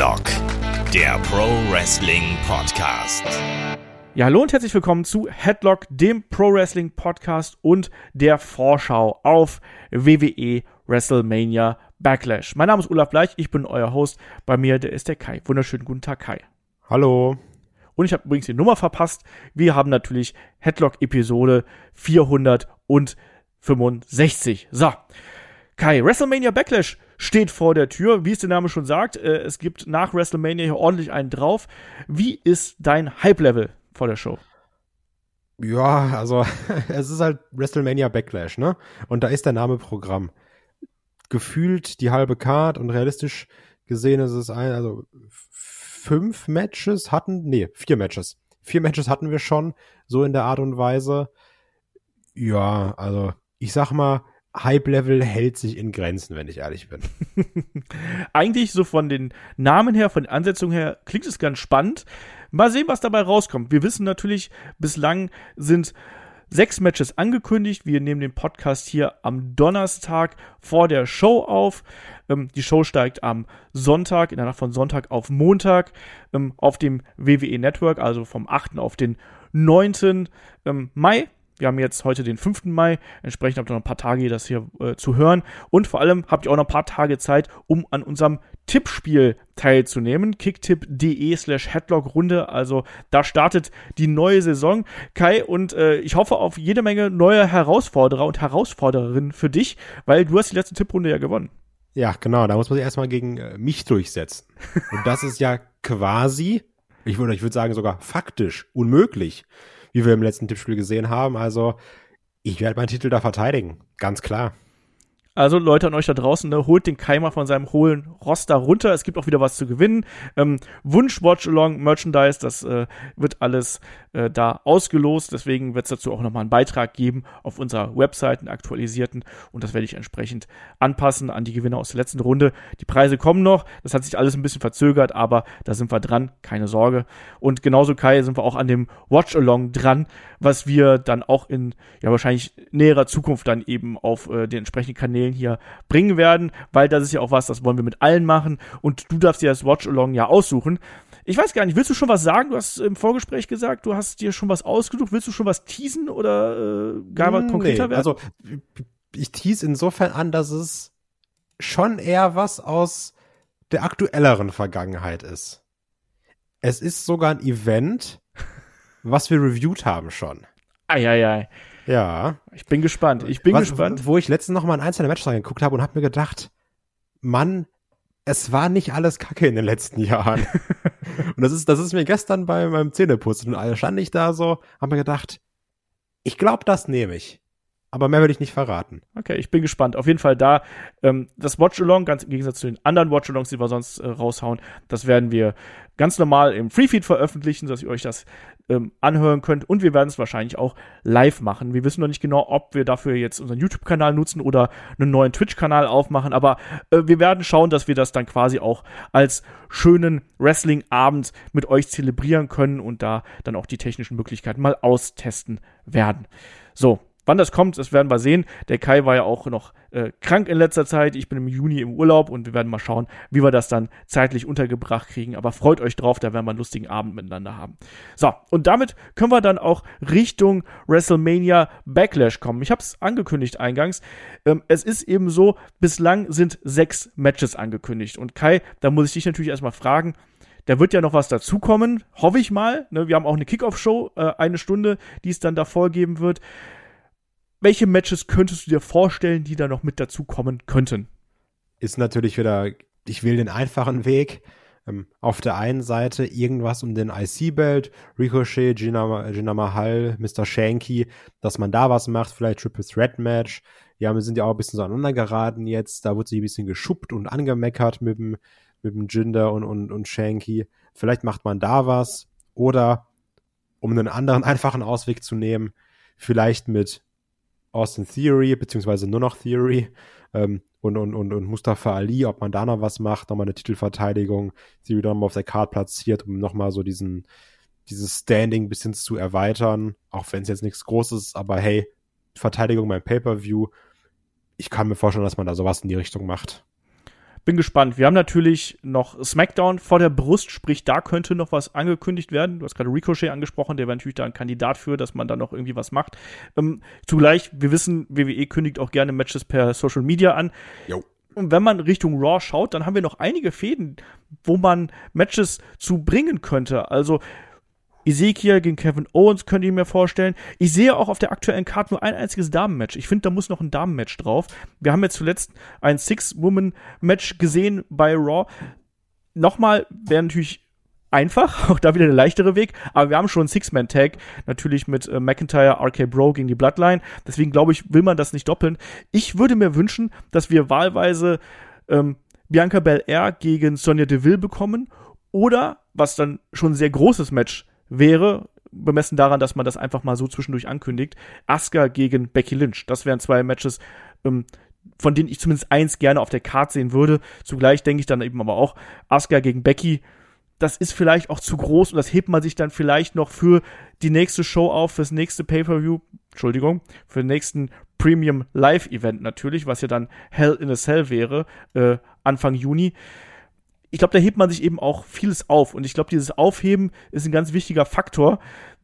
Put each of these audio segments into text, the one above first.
Headlock, der Pro Wrestling Podcast. Ja, hallo und herzlich willkommen zu Headlock, dem Pro Wrestling Podcast und der Vorschau auf WWE WrestleMania Backlash. Mein Name ist Olaf Bleich, ich bin euer Host. Bei mir, der ist der Kai. Wunderschönen guten Tag, Kai. Hallo. Und ich habe übrigens die Nummer verpasst. Wir haben natürlich Headlock Episode 465. So. Kai, WrestleMania Backlash steht vor der Tür. Wie es der Name schon sagt, äh, es gibt nach WrestleMania hier ordentlich einen drauf. Wie ist dein Hype-Level vor der Show? Ja, also es ist halt WrestleMania Backlash, ne? Und da ist der Name Programm. Gefühlt die halbe Card und realistisch gesehen ist es ein, also fünf Matches hatten, nee, vier Matches. Vier Matches hatten wir schon, so in der Art und Weise. Ja, also ich sag mal, Hype-Level hält sich in Grenzen, wenn ich ehrlich bin. Eigentlich so von den Namen her, von den Ansetzungen her, klingt es ganz spannend. Mal sehen, was dabei rauskommt. Wir wissen natürlich, bislang sind sechs Matches angekündigt. Wir nehmen den Podcast hier am Donnerstag vor der Show auf. Ähm, die Show steigt am Sonntag, in der Nacht von Sonntag auf Montag, ähm, auf dem WWE Network, also vom 8. auf den 9. Ähm, Mai. Wir haben jetzt heute den 5. Mai, entsprechend habt ihr noch ein paar Tage, das hier äh, zu hören. Und vor allem habt ihr auch noch ein paar Tage Zeit, um an unserem Tippspiel teilzunehmen. Kicktipp.de slash Headlock-Runde. Also da startet die neue Saison. Kai, und äh, ich hoffe auf jede Menge neue Herausforderer und Herausfordererinnen für dich, weil du hast die letzte Tipprunde ja gewonnen. Ja, genau. Da muss man sich erstmal gegen äh, mich durchsetzen. Und das ist ja quasi, ich würde ich würde sagen sogar faktisch unmöglich wie wir im letzten Tippspiel gesehen haben. Also ich werde meinen Titel da verteidigen, ganz klar. Also Leute an euch da draußen, ne, holt den Keimer von seinem hohlen Roster runter. Es gibt auch wieder was zu gewinnen. Ähm, Wunsch Watch Along Merchandise, das äh, wird alles äh, da ausgelost. Deswegen wird es dazu auch nochmal einen Beitrag geben auf unserer Website, einen aktualisierten. Und das werde ich entsprechend anpassen an die Gewinner aus der letzten Runde. Die Preise kommen noch. Das hat sich alles ein bisschen verzögert, aber da sind wir dran. Keine Sorge. Und genauso Kai sind wir auch an dem Watch Along dran, was wir dann auch in ja wahrscheinlich näherer Zukunft dann eben auf äh, den entsprechenden Kanälen Kanälen hier bringen werden, weil das ist ja auch was, das wollen wir mit allen machen und du darfst dir das Watch-Along ja aussuchen. Ich weiß gar nicht, willst du schon was sagen? Du hast im Vorgespräch gesagt, du hast dir schon was ausgesucht. Willst du schon was teasen oder äh, gar was konkreter nee, werden? Also ich tease insofern an, dass es schon eher was aus der aktuelleren Vergangenheit ist. Es ist sogar ein Event, was wir reviewed haben schon. Eieiei. Ja. Ich bin gespannt. Ich bin Was, gespannt. Wo ich letztens noch mal ein einzelne Match reingeguckt habe und habe mir gedacht, Mann, es war nicht alles Kacke in den letzten Jahren. und das ist, das ist mir gestern bei meinem Zähneputzen. Und stand ich da so, habe mir gedacht, ich glaube, das nehme ich. Aber mehr würde ich nicht verraten. Okay, ich bin gespannt. Auf jeden Fall da ähm, das Watch-Along, ganz im Gegensatz zu den anderen Watch-Alongs, die wir sonst äh, raushauen, das werden wir ganz normal im Freefeed veröffentlichen, dass ihr euch das ähm, anhören könnt. Und wir werden es wahrscheinlich auch live machen. Wir wissen noch nicht genau, ob wir dafür jetzt unseren YouTube-Kanal nutzen oder einen neuen Twitch-Kanal aufmachen. Aber äh, wir werden schauen, dass wir das dann quasi auch als schönen Wrestling-Abend mit euch zelebrieren können und da dann auch die technischen Möglichkeiten mal austesten werden. So, Wann das kommt, das werden wir sehen. Der Kai war ja auch noch äh, krank in letzter Zeit. Ich bin im Juni im Urlaub und wir werden mal schauen, wie wir das dann zeitlich untergebracht kriegen. Aber freut euch drauf, da werden wir einen lustigen Abend miteinander haben. So, und damit können wir dann auch Richtung WrestleMania Backlash kommen. Ich habe es angekündigt eingangs. Ähm, es ist eben so, bislang sind sechs Matches angekündigt. Und Kai, da muss ich dich natürlich erstmal fragen, da wird ja noch was dazukommen, hoffe ich mal. Ne, wir haben auch eine Kickoff-Show, äh, eine Stunde, die es dann davor geben wird welche Matches könntest du dir vorstellen, die da noch mit dazu kommen könnten? Ist natürlich wieder, ich will den einfachen Weg. Ähm, auf der einen Seite irgendwas um den IC-Belt, Ricochet, Gina, Gina Mahal, Mr. Shanky, dass man da was macht, vielleicht Triple Threat Match. Ja, wir sind ja auch ein bisschen so aneinander geraten jetzt. Da wurde sich ein bisschen geschuppt und angemeckert mit dem, mit dem Jinder und, und, und Shanky. Vielleicht macht man da was. Oder, um einen anderen einfachen Ausweg zu nehmen, vielleicht mit Austin Theory, beziehungsweise nur noch Theory ähm, und, und, und, und Mustafa Ali, ob man da noch was macht, nochmal eine Titelverteidigung, Theory nochmal auf der Card platziert, um nochmal so diesen, dieses Standing ein bisschen zu erweitern, auch wenn es jetzt nichts Großes ist, aber hey, Verteidigung beim Pay-Per-View, ich kann mir vorstellen, dass man da sowas in die Richtung macht bin gespannt. Wir haben natürlich noch SmackDown vor der Brust, sprich, da könnte noch was angekündigt werden. Du hast gerade Ricochet angesprochen, der wäre natürlich da ein Kandidat für, dass man da noch irgendwie was macht. Ähm, zugleich, wir wissen, WWE kündigt auch gerne Matches per Social Media an. Jo. Und wenn man Richtung Raw schaut, dann haben wir noch einige Fäden, wo man Matches zu bringen könnte. Also Ezekiel gegen Kevin Owens könnte ich mir vorstellen. Ich sehe auch auf der aktuellen Karte nur ein einziges Damenmatch. Ich finde, da muss noch ein Damenmatch drauf. Wir haben jetzt zuletzt ein Six-Woman-Match gesehen bei Raw. Nochmal wäre natürlich einfach, auch da wieder der leichtere Weg, aber wir haben schon Six-Man-Tag, natürlich mit äh, McIntyre, RK Bro gegen die Bloodline. Deswegen glaube ich, will man das nicht doppeln. Ich würde mir wünschen, dass wir wahlweise ähm, Bianca Belair gegen Sonja Deville bekommen oder, was dann schon ein sehr großes Match wäre, bemessen daran, dass man das einfach mal so zwischendurch ankündigt, Asuka gegen Becky Lynch. Das wären zwei Matches, ähm, von denen ich zumindest eins gerne auf der Karte sehen würde. Zugleich denke ich dann eben aber auch, Asuka gegen Becky, das ist vielleicht auch zu groß und das hebt man sich dann vielleicht noch für die nächste Show auf, fürs nächste Pay-Per-View, Entschuldigung, für den nächsten Premium Live-Event natürlich, was ja dann Hell in a Cell wäre, äh, Anfang Juni ich glaube, da hebt man sich eben auch vieles auf. Und ich glaube, dieses Aufheben ist ein ganz wichtiger Faktor,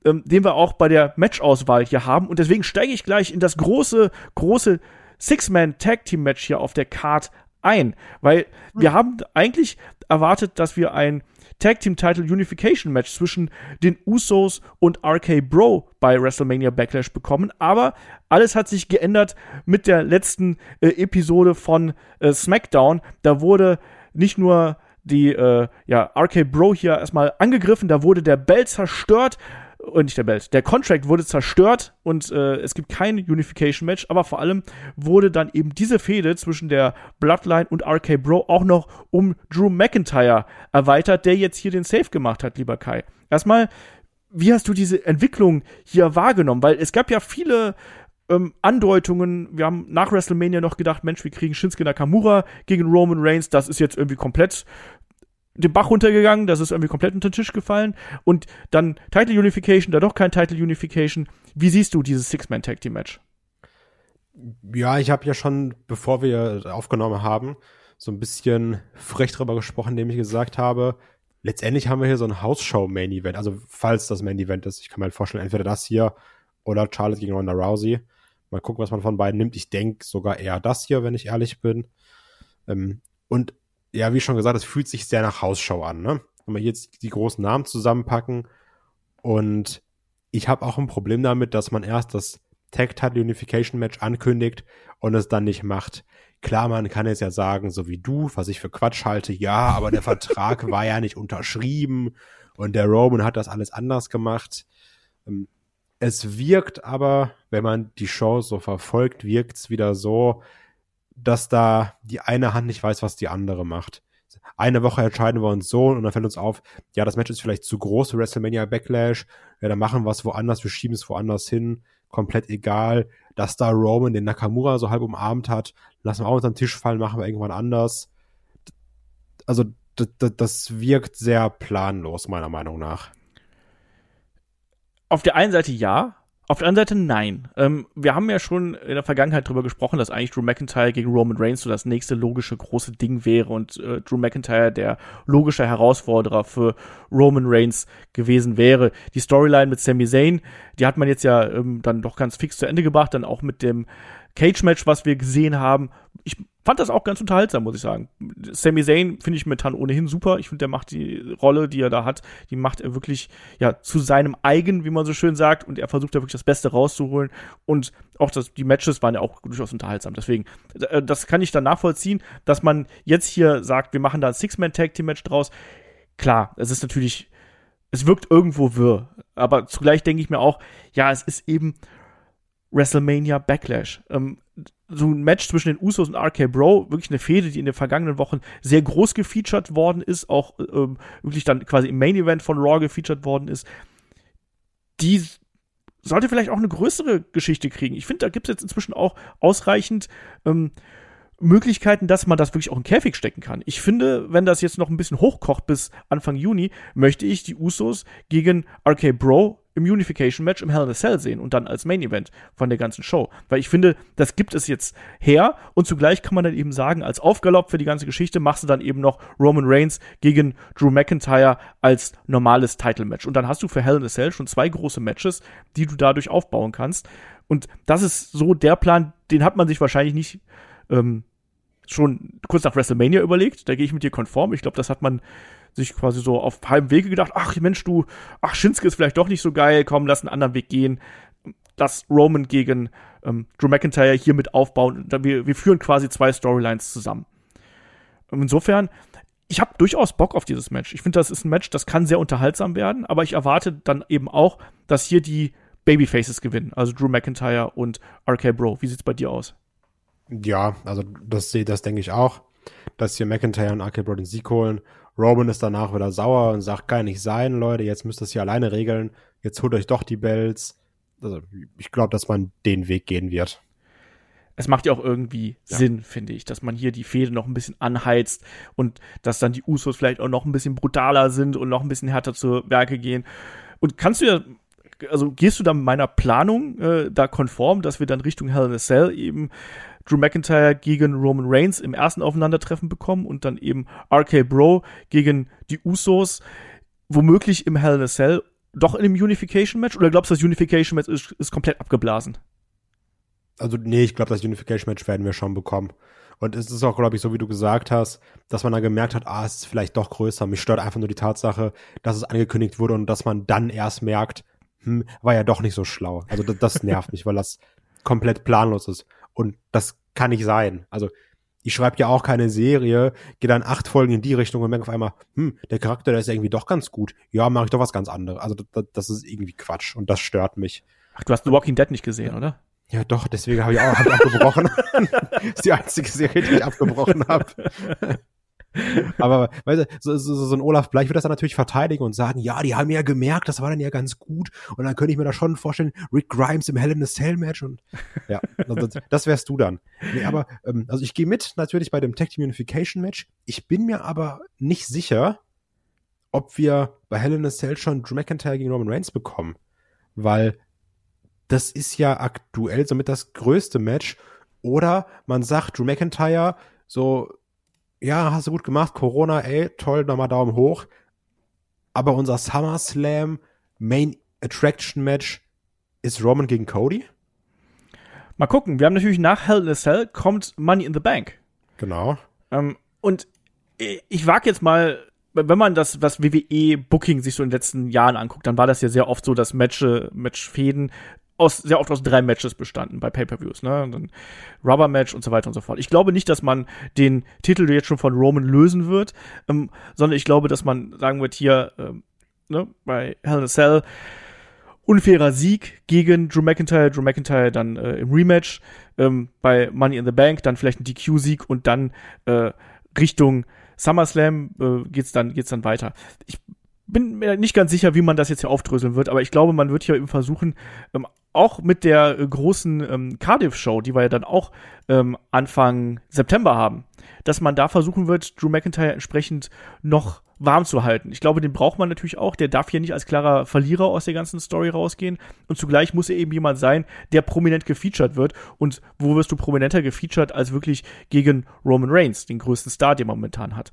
ähm, den wir auch bei der Matchauswahl hier haben. Und deswegen steige ich gleich in das große, große Six-Man-Tag-Team-Match hier auf der Card ein. Weil wir haben eigentlich erwartet, dass wir ein Tag Team Title Unification Match zwischen den Usos und RK Bro bei WrestleMania Backlash bekommen. Aber alles hat sich geändert mit der letzten äh, Episode von äh, SmackDown. Da wurde nicht nur die äh, ja, RK Bro hier erstmal angegriffen, da wurde der Bell zerstört und äh, nicht der Belt, der Contract wurde zerstört und äh, es gibt kein Unification Match, aber vor allem wurde dann eben diese Fehde zwischen der Bloodline und RK Bro auch noch um Drew McIntyre erweitert, der jetzt hier den Save gemacht hat, lieber Kai. Erstmal, wie hast du diese Entwicklung hier wahrgenommen? Weil es gab ja viele ähm, Andeutungen. Wir haben nach WrestleMania noch gedacht, Mensch, wir kriegen Shinsuke Nakamura gegen Roman Reigns. Das ist jetzt irgendwie komplett den Bach runtergegangen, das ist irgendwie komplett unter den Tisch gefallen. Und dann Title Unification, da doch kein Title Unification. Wie siehst du dieses Six-Man-Tag-Team-Match? Ja, ich habe ja schon, bevor wir aufgenommen haben, so ein bisschen frech drüber gesprochen, indem ich gesagt habe, letztendlich haben wir hier so ein Hausshow-Main-Event. Also, falls das Main-Event ist, ich kann mir halt vorstellen, entweder das hier oder Charlotte gegen Ronda Rousey. Mal gucken, was man von beiden nimmt. Ich denke sogar eher das hier, wenn ich ehrlich bin. Ähm, und ja, wie schon gesagt, es fühlt sich sehr nach Hausschau an, ne? Wenn wir jetzt die großen Namen zusammenpacken und ich habe auch ein Problem damit, dass man erst das Tag Title Unification Match ankündigt und es dann nicht macht. Klar, man kann jetzt ja sagen, so wie du, was ich für Quatsch halte, ja, aber der Vertrag war ja nicht unterschrieben und der Roman hat das alles anders gemacht. Ähm, es wirkt aber, wenn man die Show so verfolgt, wirkt es wieder so, dass da die eine Hand nicht weiß, was die andere macht. Eine Woche entscheiden wir uns so und dann fällt uns auf, ja, das Match ist vielleicht zu groß für WrestleMania Backlash. Ja, dann machen wir es woanders, wir schieben es woanders hin. Komplett egal. Dass da Roman den Nakamura so halb umarmt hat, lassen wir auch unter den Tisch fallen, machen wir irgendwann anders. Also, das wirkt sehr planlos, meiner Meinung nach. Auf der einen Seite ja, auf der anderen Seite nein. Ähm, wir haben ja schon in der Vergangenheit darüber gesprochen, dass eigentlich Drew McIntyre gegen Roman Reigns so das nächste logische große Ding wäre und äh, Drew McIntyre der logische Herausforderer für Roman Reigns gewesen wäre. Die Storyline mit Sami Zayn, die hat man jetzt ja ähm, dann doch ganz fix zu Ende gebracht, dann auch mit dem Cage-Match, was wir gesehen haben. Ich fand das auch ganz unterhaltsam, muss ich sagen. Sami Zayn finde ich momentan ohnehin super. Ich finde, der macht die Rolle, die er da hat, die macht er wirklich ja zu seinem eigen, wie man so schön sagt, und er versucht da wirklich das Beste rauszuholen. Und auch das, die Matches waren ja auch durchaus unterhaltsam. Deswegen, äh, das kann ich dann nachvollziehen, dass man jetzt hier sagt, wir machen da ein Six-Man-Tag-Team-Match draus. Klar, es ist natürlich, es wirkt irgendwo wirr. Aber zugleich denke ich mir auch, ja, es ist eben WrestleMania Backlash. Ähm, so ein Match zwischen den Usos und RK Bro, wirklich eine Fehde, die in den vergangenen Wochen sehr groß gefeatured worden ist, auch ähm, wirklich dann quasi im Main Event von Raw gefeatured worden ist, die sollte vielleicht auch eine größere Geschichte kriegen. Ich finde, da gibt es jetzt inzwischen auch ausreichend ähm, Möglichkeiten, dass man das wirklich auch in Käfig stecken kann. Ich finde, wenn das jetzt noch ein bisschen hochkocht bis Anfang Juni, möchte ich die Usos gegen RK Bro im Unification Match im Hell in a Cell sehen und dann als Main Event von der ganzen Show. Weil ich finde, das gibt es jetzt her und zugleich kann man dann eben sagen, als Aufgalopp für die ganze Geschichte machst du dann eben noch Roman Reigns gegen Drew McIntyre als normales Title Match. Und dann hast du für Hell in a Cell schon zwei große Matches, die du dadurch aufbauen kannst. Und das ist so der Plan, den hat man sich wahrscheinlich nicht ähm, schon kurz nach WrestleMania überlegt. Da gehe ich mit dir konform. Ich glaube, das hat man sich quasi so auf halbem Wege gedacht, ach Mensch, du, ach, Shinsuke ist vielleicht doch nicht so geil, komm, lass einen anderen Weg gehen. Lass Roman gegen ähm, Drew McIntyre hier mit aufbauen. Wir, wir führen quasi zwei Storylines zusammen. Insofern, ich habe durchaus Bock auf dieses Match. Ich finde, das ist ein Match, das kann sehr unterhaltsam werden, aber ich erwarte dann eben auch, dass hier die Babyfaces gewinnen, also Drew McIntyre und RK Bro. Wie sieht's bei dir aus? Ja, also das sehe das denke ich auch, dass hier McIntyre und RK Bro den Sieg holen Roman ist danach wieder sauer und sagt, kann nicht sein, Leute, jetzt müsst ihr es hier alleine regeln. Jetzt holt euch doch die Bells. Also, ich glaube, dass man den Weg gehen wird. Es macht ja auch irgendwie ja. Sinn, finde ich, dass man hier die Fehde noch ein bisschen anheizt und dass dann die Usos vielleicht auch noch ein bisschen brutaler sind und noch ein bisschen härter zu Werke gehen. Und kannst du ja, also gehst du da mit meiner Planung äh, da konform, dass wir dann Richtung Hell in a Cell eben Drew McIntyre gegen Roman Reigns im ersten Aufeinandertreffen bekommen und dann eben RK Bro gegen die Usos, womöglich im Hell in a Cell, doch in einem Unification-Match? Oder glaubst du, das Unification-Match ist, ist komplett abgeblasen? Also, nee, ich glaube, das Unification-Match werden wir schon bekommen. Und es ist auch, glaube ich, so wie du gesagt hast, dass man dann gemerkt hat, ah, es ist vielleicht doch größer. Mich stört einfach nur die Tatsache, dass es angekündigt wurde und dass man dann erst merkt, hm, war ja doch nicht so schlau. Also das, das nervt mich, weil das komplett planlos ist. Und das kann nicht sein. Also ich schreibe ja auch keine Serie, gehe dann acht Folgen in die Richtung und merke auf einmal, hm, der Charakter, der ist ja irgendwie doch ganz gut. Ja, mache ich doch was ganz anderes. Also das, das, ist irgendwie Quatsch und das stört mich. Ach, du hast The Walking Dead nicht gesehen, oder? Ja, doch, deswegen habe ich auch hab abgebrochen. das ist die einzige Serie, die ich abgebrochen habe. Aber weißt du, so, so, so ein Olaf Bleich wird das dann natürlich verteidigen und sagen, ja, die haben ja gemerkt, das war dann ja ganz gut. Und dann könnte ich mir da schon vorstellen, Rick Grimes im Hell in a Cell Match und ja, das, das wärst du dann. Nee, aber ähm, also ich gehe mit natürlich bei dem Tag Team Unification Match. Ich bin mir aber nicht sicher, ob wir bei Hell in a Cell schon Drew McIntyre gegen Roman Reigns bekommen, weil das ist ja aktuell somit das größte Match. Oder man sagt, Drew McIntyre so ja, hast du gut gemacht, Corona, ey, toll, nochmal Daumen hoch. Aber unser SummerSlam Main Attraction Match ist Roman gegen Cody? Mal gucken, wir haben natürlich nach Hell in a Cell kommt Money in the Bank. Genau. Ähm, und ich wage jetzt mal, wenn man das, was WWE Booking sich so in den letzten Jahren anguckt, dann war das ja sehr oft so, dass Match, Matchfäden aus, sehr oft aus drei Matches bestanden bei Pay-Per-Views, ne? Und dann Rubber-Match und so weiter und so fort. Ich glaube nicht, dass man den Titel jetzt schon von Roman lösen wird, ähm, sondern ich glaube, dass man sagen wird, hier, ähm, ne, bei Hell in a Cell, unfairer Sieg gegen Drew McIntyre, Drew McIntyre dann äh, im Rematch, ähm, bei Money in the Bank dann vielleicht ein DQ-Sieg und dann äh, Richtung SummerSlam äh, geht's dann geht's dann weiter. Ich bin mir nicht ganz sicher, wie man das jetzt hier aufdröseln wird, aber ich glaube, man wird hier eben versuchen, ähm, auch mit der äh, großen ähm, Cardiff-Show, die wir ja dann auch ähm, Anfang September haben, dass man da versuchen wird, Drew McIntyre entsprechend noch warm zu halten. Ich glaube, den braucht man natürlich auch. Der darf hier nicht als klarer Verlierer aus der ganzen Story rausgehen. Und zugleich muss er eben jemand sein, der prominent gefeatured wird. Und wo wirst du prominenter gefeatured als wirklich gegen Roman Reigns, den größten Star, den man momentan hat?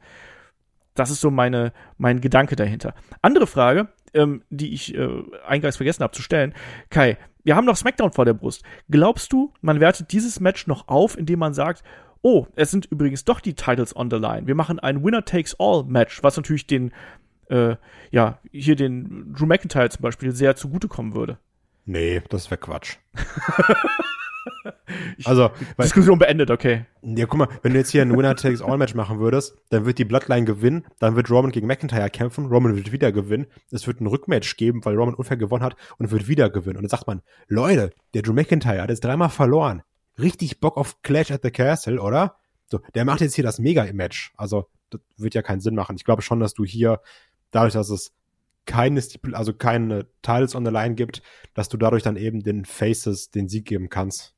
Das ist so meine, mein Gedanke dahinter. Andere Frage, ähm, die ich äh, eingangs vergessen habe zu stellen. Kai, wir haben noch SmackDown vor der Brust. Glaubst du, man wertet dieses Match noch auf, indem man sagt, oh, es sind übrigens doch die Titles on the line. Wir machen ein Winner-Takes-All-Match, was natürlich den, äh, ja, hier den Drew McIntyre zum Beispiel sehr zugutekommen würde. Nee, das wäre Quatsch. also, weil, Diskussion beendet, okay. Ja, guck mal, wenn du jetzt hier ein Winner-Takes-All-Match machen würdest, dann wird die Bloodline gewinnen, dann wird Roman gegen McIntyre kämpfen, Roman wird wieder gewinnen, es wird ein Rückmatch geben, weil Roman unfair gewonnen hat und wird wieder gewinnen. Und dann sagt man, Leute, der Drew McIntyre hat jetzt dreimal verloren. Richtig Bock auf Clash at the Castle, oder? So, der macht jetzt hier das Mega-Match. Also, das wird ja keinen Sinn machen. Ich glaube schon, dass du hier, dadurch, dass es keine, also keine Titles on the line gibt, dass du dadurch dann eben den Faces den Sieg geben kannst.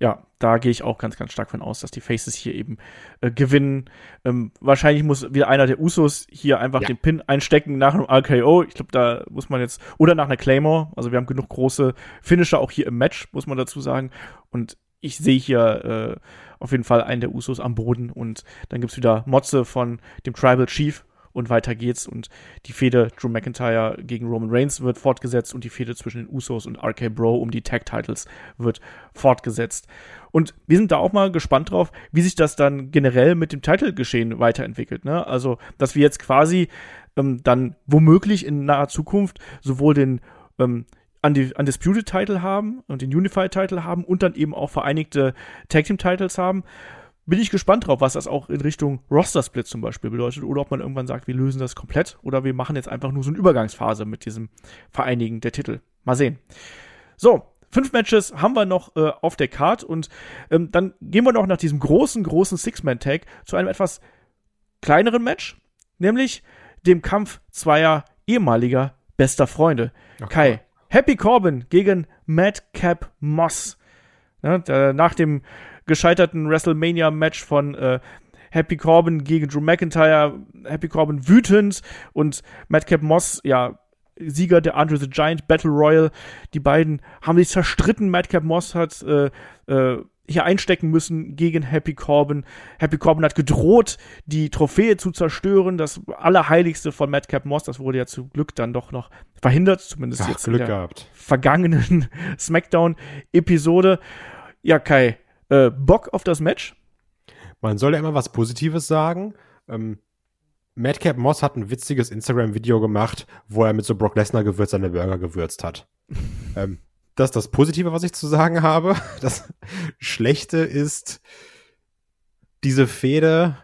ja, da gehe ich auch ganz, ganz stark von aus, dass die Faces hier eben äh, gewinnen. Ähm, wahrscheinlich muss wieder einer der Usos hier einfach ja. den Pin einstecken nach einem RKO. Ich glaube, da muss man jetzt, oder nach einer Claymore. Also wir haben genug große Finisher auch hier im Match, muss man dazu sagen. Und ich sehe hier äh, auf jeden Fall einen der Usos am Boden und dann gibt's wieder Motze von dem Tribal Chief und weiter geht's und die Fehde Drew McIntyre gegen Roman Reigns wird fortgesetzt und die Fehde zwischen den Usos und RK Bro um die Tag Titles wird fortgesetzt. Und wir sind da auch mal gespannt drauf, wie sich das dann generell mit dem Title-Geschehen weiterentwickelt. Ne? Also, dass wir jetzt quasi ähm, dann womöglich in naher Zukunft sowohl den ähm, Undisputed Title haben und den Unified Title haben und dann eben auch vereinigte Tag Team Titles haben bin ich gespannt drauf, was das auch in Richtung Roster-Split zum Beispiel bedeutet. Oder ob man irgendwann sagt, wir lösen das komplett oder wir machen jetzt einfach nur so eine Übergangsphase mit diesem Vereinigen der Titel. Mal sehen. So, fünf Matches haben wir noch äh, auf der Card und ähm, dann gehen wir noch nach diesem großen, großen Six-Man-Tag zu einem etwas kleineren Match, nämlich dem Kampf zweier ehemaliger bester Freunde. Ach, Kai, Happy Corbin gegen Madcap Moss. Der, nach dem gescheiterten WrestleMania-Match von äh, Happy Corbin gegen Drew McIntyre, Happy Corbin wütend und Madcap Moss, ja, Sieger der Andre the Giant Battle Royal. Die beiden haben sich zerstritten. Madcap Moss hat äh, äh, hier einstecken müssen gegen Happy Corbin. Happy Corbin hat gedroht, die Trophäe zu zerstören. Das Allerheiligste von Madcap Moss, das wurde ja zum Glück dann doch noch verhindert, zumindest Ach, jetzt Glück in der gehabt. vergangenen SmackDown-Episode. Ja, Kai, äh, Bock auf das Match? Man soll ja immer was Positives sagen. Ähm, Madcap Moss hat ein witziges Instagram-Video gemacht, wo er mit so Brock Lesnar gewürzt seine Burger gewürzt hat. ähm, das ist das Positive, was ich zu sagen habe. Das Schlechte ist, diese Fehde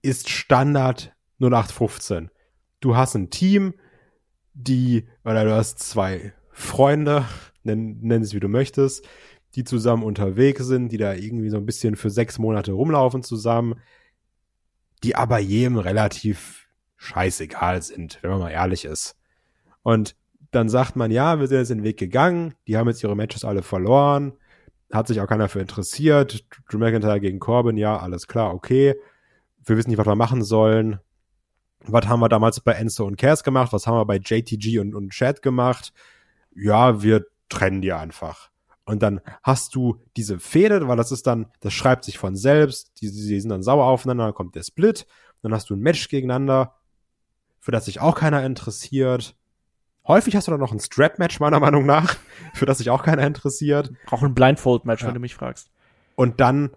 ist Standard 0815. Du hast ein Team, die, oder du hast zwei Freunde, nenn, nenn es wie du möchtest, die zusammen unterwegs sind, die da irgendwie so ein bisschen für sechs Monate rumlaufen zusammen, die aber jedem relativ scheißegal sind, wenn man mal ehrlich ist. Und dann sagt man, ja, wir sind jetzt den Weg gegangen, die haben jetzt ihre Matches alle verloren, hat sich auch keiner für interessiert, Drew McIntyre gegen Corbin, ja, alles klar, okay. Wir wissen nicht, was wir machen sollen. Was haben wir damals bei Enzo und Cass gemacht? Was haben wir bei JTG und, und Chad gemacht? Ja, wir trennen die einfach. Und dann hast du diese Fehde, weil das ist dann, das schreibt sich von selbst, die, die sind dann sauer aufeinander, dann kommt der Split, dann hast du ein Match gegeneinander, für das sich auch keiner interessiert. Häufig hast du dann noch ein Strap-Match, meiner Meinung nach, für das sich auch keiner interessiert. Auch ein Blindfold-Match, ja. wenn du mich fragst. Und dann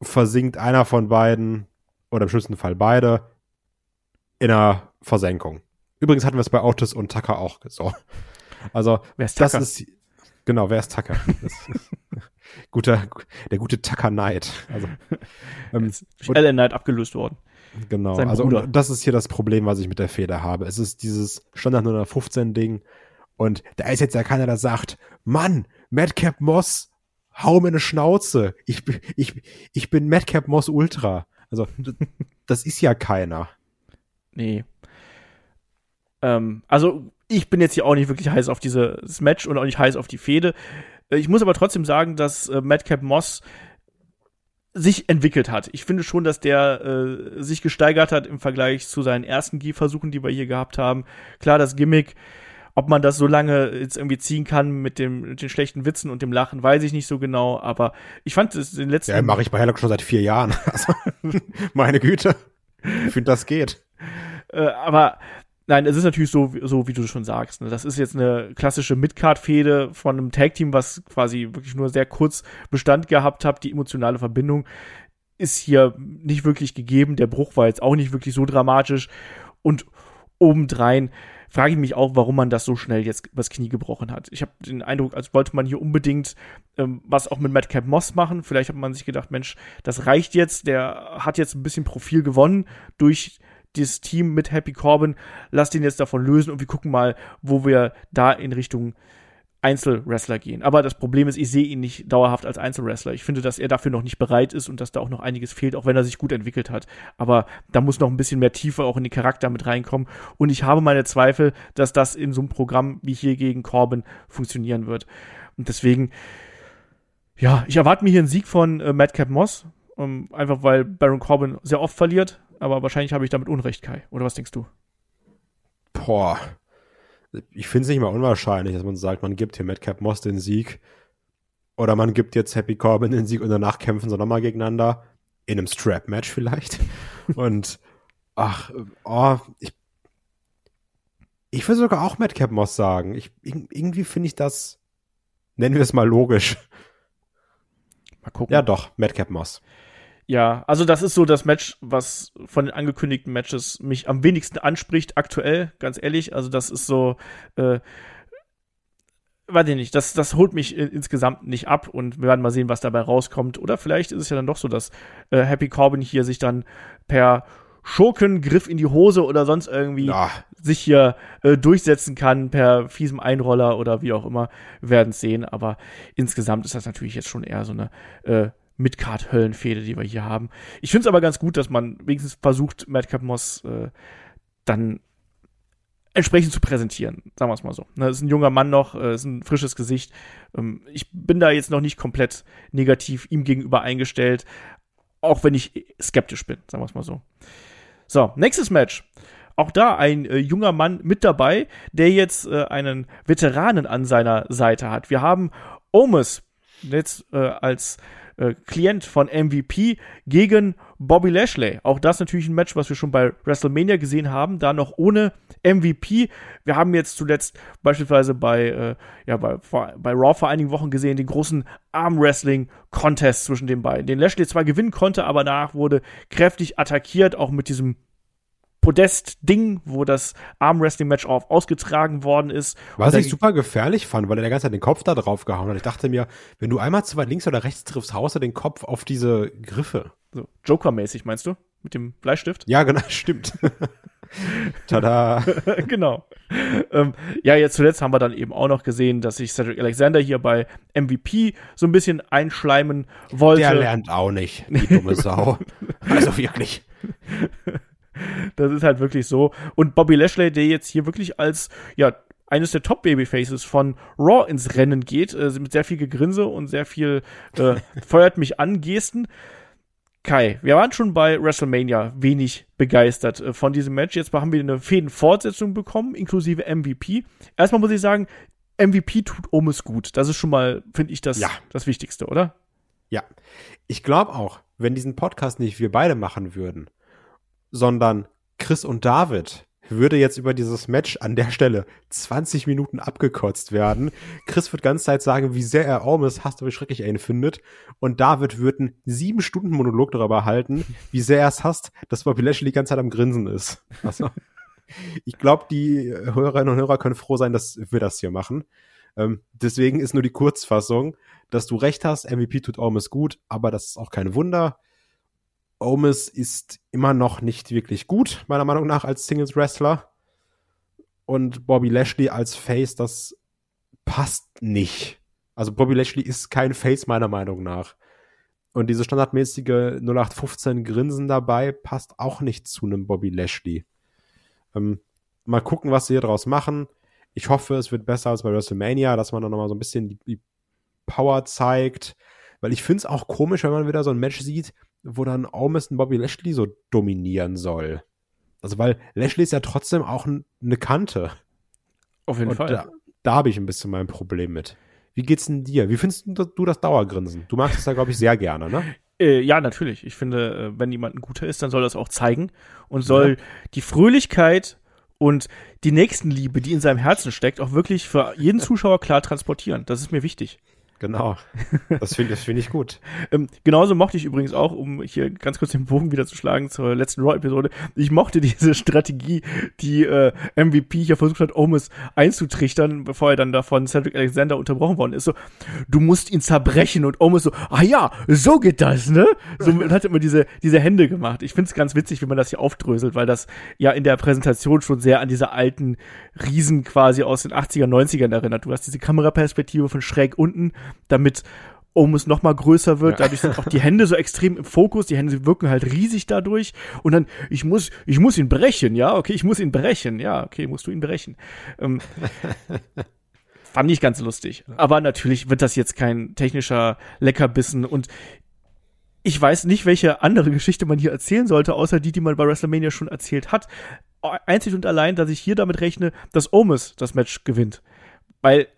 versinkt einer von beiden, oder im schlimmsten Fall beide, in einer Versenkung. Übrigens hatten wir es bei Otis und Tucker auch so. Also, Wer ist Tucker? das ist, Genau, wer ist Tucker? guter, der gute Tucker Knight. Also, ähm, Ellen Knight abgelöst worden. Genau, Sein also das ist hier das Problem, was ich mit der Feder habe. Es ist dieses Standard 115 Ding und da ist jetzt ja keiner, der sagt, Mann, Madcap Moss, hau mir eine Schnauze. Ich, ich, ich bin Madcap Moss Ultra. Also, das ist ja keiner. Nee. Ähm, also, ich bin jetzt hier auch nicht wirklich heiß auf dieses Match und auch nicht heiß auf die Fehde. Äh, ich muss aber trotzdem sagen, dass äh, Madcap Moss sich entwickelt hat. Ich finde schon, dass der äh, sich gesteigert hat im Vergleich zu seinen ersten G-Versuchen, die wir hier gehabt haben. Klar, das Gimmick, ob man das so lange jetzt irgendwie ziehen kann mit, dem, mit den schlechten Witzen und dem Lachen, weiß ich nicht so genau. Aber ich fand es den letzten. Ja, mache ich bei Hellock schon seit vier Jahren. Also, meine Güte. Ich finde, das geht. Äh, aber Nein, es ist natürlich so, so wie du schon sagst. Ne? Das ist jetzt eine klassische Midcard-Fehde von einem Tag-Team, was quasi wirklich nur sehr kurz Bestand gehabt hat. Die emotionale Verbindung ist hier nicht wirklich gegeben. Der Bruch war jetzt auch nicht wirklich so dramatisch. Und obendrein frage ich mich auch, warum man das so schnell jetzt übers Knie gebrochen hat. Ich habe den Eindruck, als wollte man hier unbedingt ähm, was auch mit Madcap Moss machen. Vielleicht hat man sich gedacht, Mensch, das reicht jetzt. Der hat jetzt ein bisschen Profil gewonnen durch dieses Team mit Happy Corbin, lasst ihn jetzt davon lösen und wir gucken mal, wo wir da in Richtung Einzelwrestler gehen. Aber das Problem ist, ich sehe ihn nicht dauerhaft als Einzelwrestler. Ich finde, dass er dafür noch nicht bereit ist und dass da auch noch einiges fehlt, auch wenn er sich gut entwickelt hat. Aber da muss noch ein bisschen mehr Tiefe auch in den Charakter mit reinkommen. Und ich habe meine Zweifel, dass das in so einem Programm wie hier gegen Corbin funktionieren wird. Und deswegen, Ja, ich erwarte mir hier einen Sieg von äh, Madcap Moss. Um, einfach weil Baron Corbin sehr oft verliert. Aber wahrscheinlich habe ich damit Unrecht, Kai. Oder was denkst du? Boah. Ich finde es nicht mal unwahrscheinlich, dass man sagt, man gibt hier Madcap Moss den Sieg. Oder man gibt jetzt Happy Corbin den Sieg und danach kämpfen sie nochmal gegeneinander. In einem Strap-Match vielleicht. und ach, oh, ich, ich würde sogar auch Madcap Moss sagen. Ich, irgendwie finde ich das, nennen wir es mal logisch. Mal gucken. Ja, doch, Madcap Moss. Ja, also das ist so das Match, was von den angekündigten Matches mich am wenigsten anspricht, aktuell, ganz ehrlich. Also das ist so, äh, weiß ich nicht, das, das holt mich insgesamt nicht ab und wir werden mal sehen, was dabei rauskommt. Oder vielleicht ist es ja dann doch so, dass äh, Happy Corbin hier sich dann per Schurkengriff in die Hose oder sonst irgendwie ja. sich hier äh, durchsetzen kann per fiesem Einroller oder wie auch immer. Wir werden es sehen, aber insgesamt ist das natürlich jetzt schon eher so eine äh, Midcard-Höllenfehde, die wir hier haben. Ich finde es aber ganz gut, dass man wenigstens versucht, Madcap Moss äh, dann entsprechend zu präsentieren, sagen wir es mal so. Ne, ist ein junger Mann noch, äh, ist ein frisches Gesicht. Ähm, ich bin da jetzt noch nicht komplett negativ ihm gegenüber eingestellt, auch wenn ich skeptisch bin, sagen wir es mal so. So, nächstes Match. Auch da ein äh, junger Mann mit dabei, der jetzt äh, einen Veteranen an seiner Seite hat. Wir haben Omus jetzt äh, als äh, Klient von MVP gegen Bobby Lashley. Auch das natürlich ein Match, was wir schon bei WrestleMania gesehen haben, da noch ohne MVP. Wir haben jetzt zuletzt beispielsweise bei, äh, ja, bei, bei Raw vor einigen Wochen gesehen, den großen Arm-Wrestling-Contest zwischen den beiden, den Lashley zwar gewinnen konnte, aber danach wurde kräftig attackiert, auch mit diesem Podest-Ding, wo das Arm-Wrestling-Match ausgetragen worden ist. Was ich super gefährlich fand, weil er die ganze Zeit den Kopf da drauf gehauen hat. Ich dachte mir, wenn du einmal zu weit links oder rechts triffst, haust du den Kopf auf diese Griffe. So, Joker-mäßig meinst du? Mit dem Bleistift? Ja, genau, stimmt. Tada. genau. Ähm, ja, jetzt zuletzt haben wir dann eben auch noch gesehen, dass sich Cedric Alexander hier bei MVP so ein bisschen einschleimen wollte. Der lernt auch nicht, die dumme Sau. also wirklich. Das ist halt wirklich so. Und Bobby Lashley, der jetzt hier wirklich als, ja, eines der Top-Babyfaces von Raw ins Rennen geht, äh, mit sehr viel Gegrinse und sehr viel äh, feuert mich an Gesten. Kai, wir waren schon bei WrestleMania wenig begeistert äh, von diesem Match. Jetzt haben wir eine Fädenfortsetzung bekommen, inklusive MVP. Erstmal muss ich sagen, MVP tut Omes gut. Das ist schon mal, finde ich, das, ja. das Wichtigste, oder? Ja. Ich glaube auch, wenn diesen Podcast nicht wir beide machen würden, sondern Chris und David würde jetzt über dieses Match an der Stelle 20 Minuten abgekotzt werden. Chris wird ganz Zeit sagen, wie sehr er Ormes hasst und wie schrecklich er ihn findet. Und David wird einen sieben Stunden Monolog darüber halten, wie sehr er es hasst, dass Bobby Lashley die ganze Zeit am Grinsen ist. Also, ich glaube, die Hörerinnen und Hörer können froh sein, dass wir das hier machen. Ähm, deswegen ist nur die Kurzfassung, dass du recht hast, MVP tut Ormes gut, aber das ist auch kein Wunder. Omis ist immer noch nicht wirklich gut, meiner Meinung nach, als Singles Wrestler. Und Bobby Lashley als Face, das passt nicht. Also Bobby Lashley ist kein Face, meiner Meinung nach. Und diese standardmäßige 0815 Grinsen dabei passt auch nicht zu einem Bobby Lashley. Ähm, mal gucken, was sie hier draus machen. Ich hoffe, es wird besser als bei WrestleMania, dass man dann nochmal so ein bisschen die, die Power zeigt. Weil ich finde es auch komisch, wenn man wieder so ein Match sieht, wo dann Omis und Bobby Lashley so dominieren soll. Also, weil Lashley ist ja trotzdem auch eine Kante. Auf jeden und Fall. Da, da habe ich ein bisschen mein Problem mit. Wie geht's denn dir? Wie findest du das Dauergrinsen? Du magst es ja, glaube ich, sehr gerne, ne? Äh, ja, natürlich. Ich finde, äh, wenn jemand ein guter ist, dann soll das auch zeigen und soll ja. die Fröhlichkeit und die Nächstenliebe, die in seinem Herzen steckt, auch wirklich für jeden Zuschauer klar transportieren. Das ist mir wichtig. Genau. Das finde find ich gut. ähm, genauso mochte ich übrigens auch, um hier ganz kurz den Bogen wieder zu schlagen zur letzten Raw-Episode, ich mochte diese Strategie, die äh, MVP hier versucht hat, Omis einzutrichtern, bevor er dann davon Cedric Alexander unterbrochen worden ist. So, du musst ihn zerbrechen und Omis so, ah ja, so geht das, ne? So hat immer diese, diese Hände gemacht. Ich finde es ganz witzig, wie man das hier aufdröselt, weil das ja in der Präsentation schon sehr an diese alten Riesen quasi aus den 80er, 90ern erinnert. Du hast diese Kameraperspektive von schräg unten damit Omus noch mal größer wird. Dadurch sind auch die Hände so extrem im Fokus. Die Hände wirken halt riesig dadurch. Und dann, ich muss, ich muss ihn brechen. Ja, okay, ich muss ihn brechen. Ja, okay, musst du ihn brechen. Ähm, fand ich ganz lustig. Aber natürlich wird das jetzt kein technischer Leckerbissen und ich weiß nicht, welche andere Geschichte man hier erzählen sollte, außer die, die man bei WrestleMania schon erzählt hat. Einzig und allein, dass ich hier damit rechne, dass Omis das Match gewinnt. Weil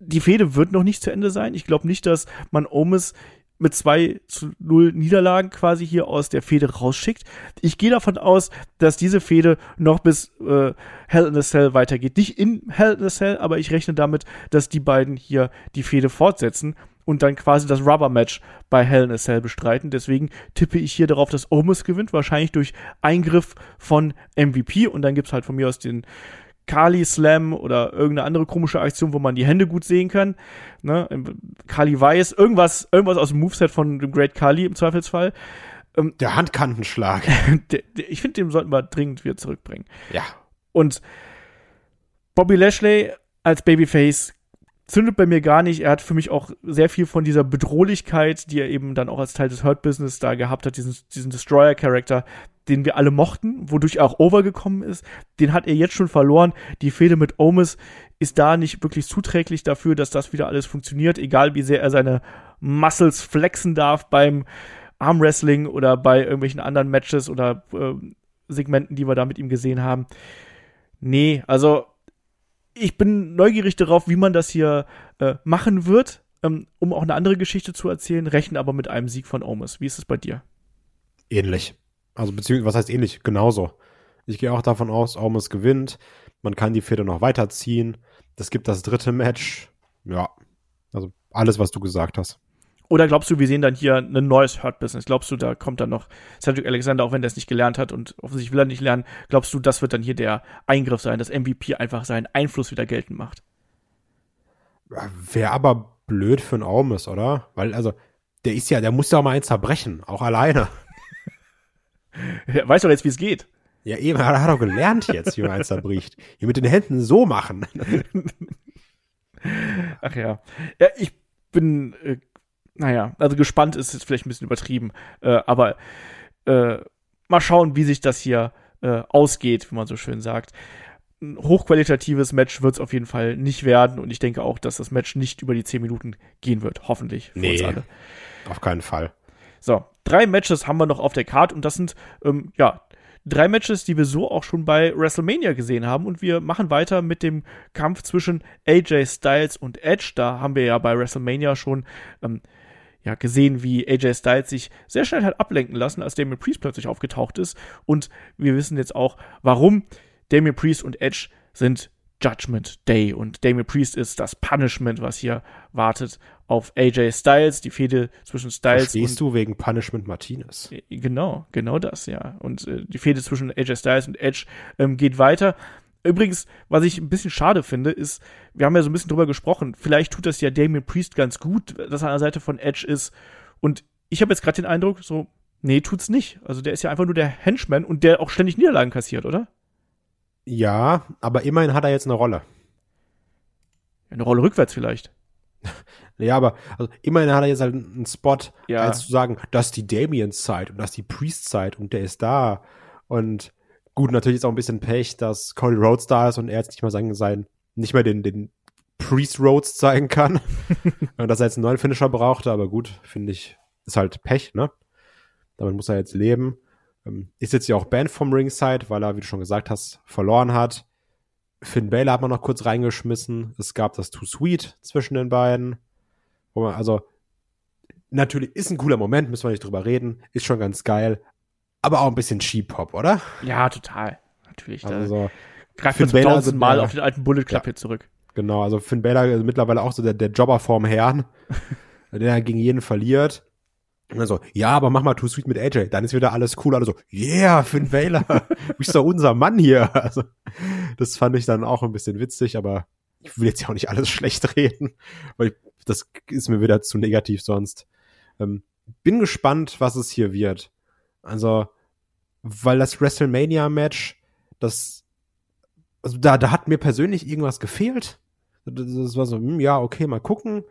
die Fehde wird noch nicht zu Ende sein. Ich glaube nicht, dass man Omis mit zwei zu null Niederlagen quasi hier aus der Fehde rausschickt. Ich gehe davon aus, dass diese Fehde noch bis äh, Hell in a Cell weitergeht. Nicht in Hell in a Cell, aber ich rechne damit, dass die beiden hier die Fehde fortsetzen und dann quasi das Rubber-Match bei Hell in a Cell bestreiten. Deswegen tippe ich hier darauf, dass Omus gewinnt, wahrscheinlich durch Eingriff von MVP und dann gibt's halt von mir aus den Kali Slam oder irgendeine andere komische Aktion, wo man die Hände gut sehen kann. Ne? Kali weiß, irgendwas, irgendwas aus dem Moveset von dem Great Kali im Zweifelsfall. Ähm, der Handkantenschlag. der, der, ich finde, den sollten wir dringend wieder zurückbringen. Ja. Und Bobby Lashley als Babyface zündet bei mir gar nicht. Er hat für mich auch sehr viel von dieser Bedrohlichkeit, die er eben dann auch als Teil des Hurt Business da gehabt hat, diesen, diesen Destroyer-Charakter, den wir alle mochten, wodurch er auch overgekommen ist, den hat er jetzt schon verloren. Die Fehde mit Omis ist da nicht wirklich zuträglich dafür, dass das wieder alles funktioniert, egal wie sehr er seine Muscles flexen darf beim Armwrestling oder bei irgendwelchen anderen Matches oder äh, Segmenten, die wir da mit ihm gesehen haben. Nee, also ich bin neugierig darauf, wie man das hier äh, machen wird, ähm, um auch eine andere Geschichte zu erzählen, rechnen aber mit einem Sieg von Omus. Wie ist es bei dir? Ähnlich. Also beziehungsweise, was heißt ähnlich? Genauso. Ich gehe auch davon aus, Omus gewinnt. Man kann die Fehde noch weiterziehen. Das gibt das dritte Match. Ja. Also alles, was du gesagt hast. Oder glaubst du, wir sehen dann hier ein neues Hurt-Business? Glaubst du, da kommt dann noch Cedric Alexander, auch wenn der es nicht gelernt hat und offensichtlich will er nicht lernen, glaubst du, das wird dann hier der Eingriff sein, dass MVP einfach seinen Einfluss wieder geltend macht? Wäre aber blöd für einen Aumes, oder? Weil, also, der ist ja, der muss ja mal eins zerbrechen, auch alleine. Er weiß doch jetzt, wie es geht. Ja, eben, er hat doch gelernt jetzt, wie man eins zerbricht. Hier mit den Händen so machen. Ach ja. Ja, ich bin äh, naja, also gespannt ist jetzt vielleicht ein bisschen übertrieben, äh, aber äh, mal schauen, wie sich das hier äh, ausgeht, wie man so schön sagt. Ein hochqualitatives Match wird es auf jeden Fall nicht werden und ich denke auch, dass das Match nicht über die 10 Minuten gehen wird, hoffentlich. Für nee, uns alle. auf keinen Fall. So, drei Matches haben wir noch auf der Karte und das sind, ähm, ja, drei Matches, die wir so auch schon bei WrestleMania gesehen haben. Und wir machen weiter mit dem Kampf zwischen AJ Styles und Edge. Da haben wir ja bei WrestleMania schon ähm, ja, gesehen, wie AJ Styles sich sehr schnell hat ablenken lassen, als Damien Priest plötzlich aufgetaucht ist. Und wir wissen jetzt auch, warum Damien Priest und Edge sind Judgment Day und Damien Priest ist das Punishment, was hier wartet auf AJ Styles, die Fehde zwischen Styles Verstehst und du wegen Punishment Martinez? Genau, genau das, ja. Und äh, die Fehde zwischen AJ Styles und Edge ähm, geht weiter. Übrigens, was ich ein bisschen schade finde, ist, wir haben ja so ein bisschen drüber gesprochen, vielleicht tut das ja Damien Priest ganz gut, dass er an der Seite von Edge ist. Und ich habe jetzt gerade den Eindruck, so, nee, tut's nicht. Also der ist ja einfach nur der Henchman und der auch ständig Niederlagen kassiert, oder? Ja, aber immerhin hat er jetzt eine Rolle. Eine Rolle rückwärts vielleicht. ja, aber also immerhin hat er jetzt halt einen Spot, ja. als zu sagen, das ist die Damiens Zeit und das ist die Priest Zeit und der ist da. Und Gut, natürlich ist auch ein bisschen Pech, dass Cody Rhodes da ist und er jetzt nicht mal sagen, sein, nicht mehr den, den Priest Rhodes zeigen kann. dass er jetzt einen neuen Finisher brauchte, aber gut, finde ich, ist halt Pech, ne? Damit muss er jetzt leben. Ähm, ist jetzt ja auch Band vom Ringside, weil er, wie du schon gesagt hast, verloren hat. Finn Balor hat man noch kurz reingeschmissen. Es gab das Too Sweet zwischen den beiden. Also, natürlich ist ein cooler Moment, müssen wir nicht drüber reden. Ist schon ganz geil aber auch ein bisschen Cheap-Hop, oder? Ja, total. Natürlich. Also, greift man zum tausend Mal auf den alten Bullet Club ja, hier zurück. Genau, also Finn Balor ist mittlerweile auch so der, der Jobber vorm Herrn, der gegen jeden verliert. Und so, ja, aber mach mal Too Sweet mit AJ, dann ist wieder alles cool. Alle so, yeah, Finn Balor, du bist doch unser Mann hier. Also, das fand ich dann auch ein bisschen witzig, aber ich will jetzt ja auch nicht alles schlecht reden, weil ich, das ist mir wieder zu negativ sonst. Ähm, bin gespannt, was es hier wird. Also, weil das WrestleMania-Match, das, also da, da hat mir persönlich irgendwas gefehlt. Das war so, hm, ja, okay, mal gucken.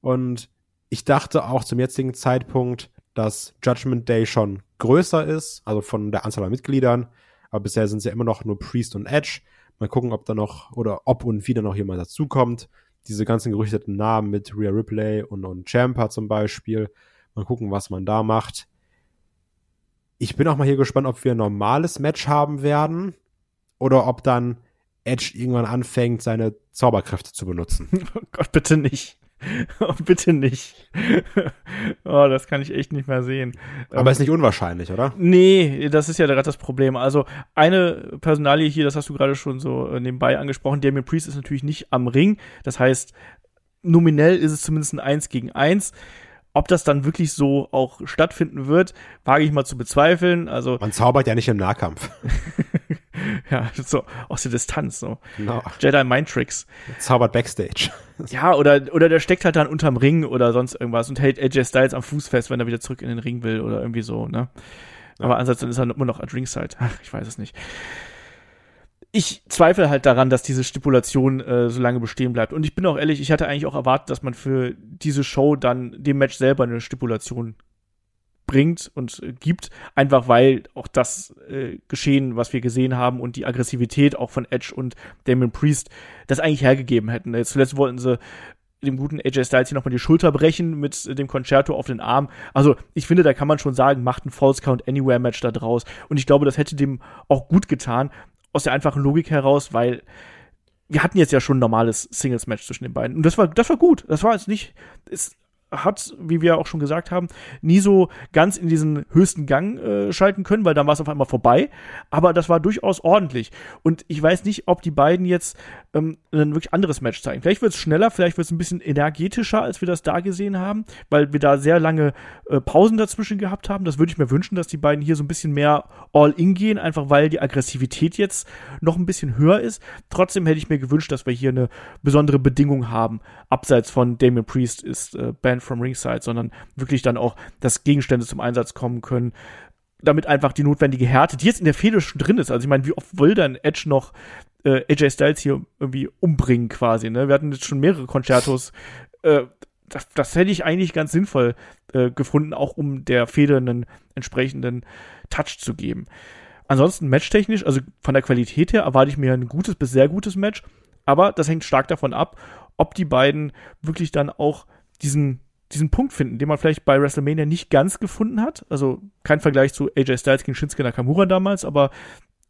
Und ich dachte auch zum jetzigen Zeitpunkt, dass Judgment Day schon größer ist, also von der Anzahl an Mitgliedern. Aber bisher sind es ja immer noch nur Priest und Edge. Mal gucken, ob da noch oder ob und wie da noch jemand dazukommt. diese ganzen gerüchteten Namen mit Rhea Ripley und, und Champa zum Beispiel. Mal gucken, was man da macht. Ich bin auch mal hier gespannt, ob wir ein normales Match haben werden oder ob dann Edge irgendwann anfängt, seine Zauberkräfte zu benutzen. Oh Gott, bitte nicht. Oh, bitte nicht. oh, das kann ich echt nicht mehr sehen. Aber ähm, ist nicht unwahrscheinlich, oder? Nee, das ist ja gerade das Problem. Also eine Personalie hier, das hast du gerade schon so äh, nebenbei angesprochen, Damien Priest ist natürlich nicht am Ring. Das heißt, nominell ist es zumindest ein 1 gegen 1. Ob das dann wirklich so auch stattfinden wird, wage ich mal zu bezweifeln. Also man zaubert ja nicht im Nahkampf. ja, so aus der Distanz so. No. Jedi Mind Tricks. Zaubert Backstage. ja, oder oder der steckt halt dann unterm Ring oder sonst irgendwas und hält AJ Styles am Fuß fest, wenn er wieder zurück in den Ring will oder irgendwie so, ne? Aber ja. ansonsten ist er immer noch at Ringside. Ach, ich weiß es nicht ich zweifle halt daran, dass diese Stipulation äh, so lange bestehen bleibt. Und ich bin auch ehrlich, ich hatte eigentlich auch erwartet, dass man für diese Show dann dem Match selber eine Stipulation bringt und äh, gibt, einfach weil auch das äh, Geschehen, was wir gesehen haben und die Aggressivität auch von Edge und Damon Priest das eigentlich hergegeben hätten. Jetzt zuletzt wollten sie dem guten AJ Styles hier nochmal die Schulter brechen mit dem Concerto auf den Arm. Also ich finde, da kann man schon sagen, macht ein False Count Anywhere Match da draus. Und ich glaube, das hätte dem auch gut getan aus der einfachen Logik heraus, weil wir hatten jetzt ja schon ein normales Singles-Match zwischen den beiden. Und das war, das war gut. Das war jetzt nicht, es hat, wie wir auch schon gesagt haben, nie so ganz in diesen höchsten Gang äh, schalten können, weil dann war es auf einmal vorbei. Aber das war durchaus ordentlich. Und ich weiß nicht, ob die beiden jetzt ähm, ein wirklich anderes Match zeigen. Vielleicht wird es schneller, vielleicht wird es ein bisschen energetischer, als wir das da gesehen haben, weil wir da sehr lange äh, Pausen dazwischen gehabt haben. Das würde ich mir wünschen, dass die beiden hier so ein bisschen mehr All-In gehen, einfach weil die Aggressivität jetzt noch ein bisschen höher ist. Trotzdem hätte ich mir gewünscht, dass wir hier eine besondere Bedingung haben. Abseits von Damien Priest ist äh, Band from Ringside, sondern wirklich dann auch, dass Gegenstände zum Einsatz kommen können damit einfach die notwendige Härte, die jetzt in der Fehde schon drin ist. Also ich meine, wie oft will dann Edge noch äh, AJ Styles hier irgendwie umbringen quasi. Ne? Wir hatten jetzt schon mehrere Concertos. Äh, das, das hätte ich eigentlich ganz sinnvoll äh, gefunden, auch um der Fehde einen entsprechenden Touch zu geben. Ansonsten matchtechnisch, also von der Qualität her, erwarte ich mir ein gutes bis sehr gutes Match. Aber das hängt stark davon ab, ob die beiden wirklich dann auch diesen, diesen Punkt finden, den man vielleicht bei WrestleMania nicht ganz gefunden hat. Also kein Vergleich zu AJ Styles gegen Shinsuke Nakamura damals, aber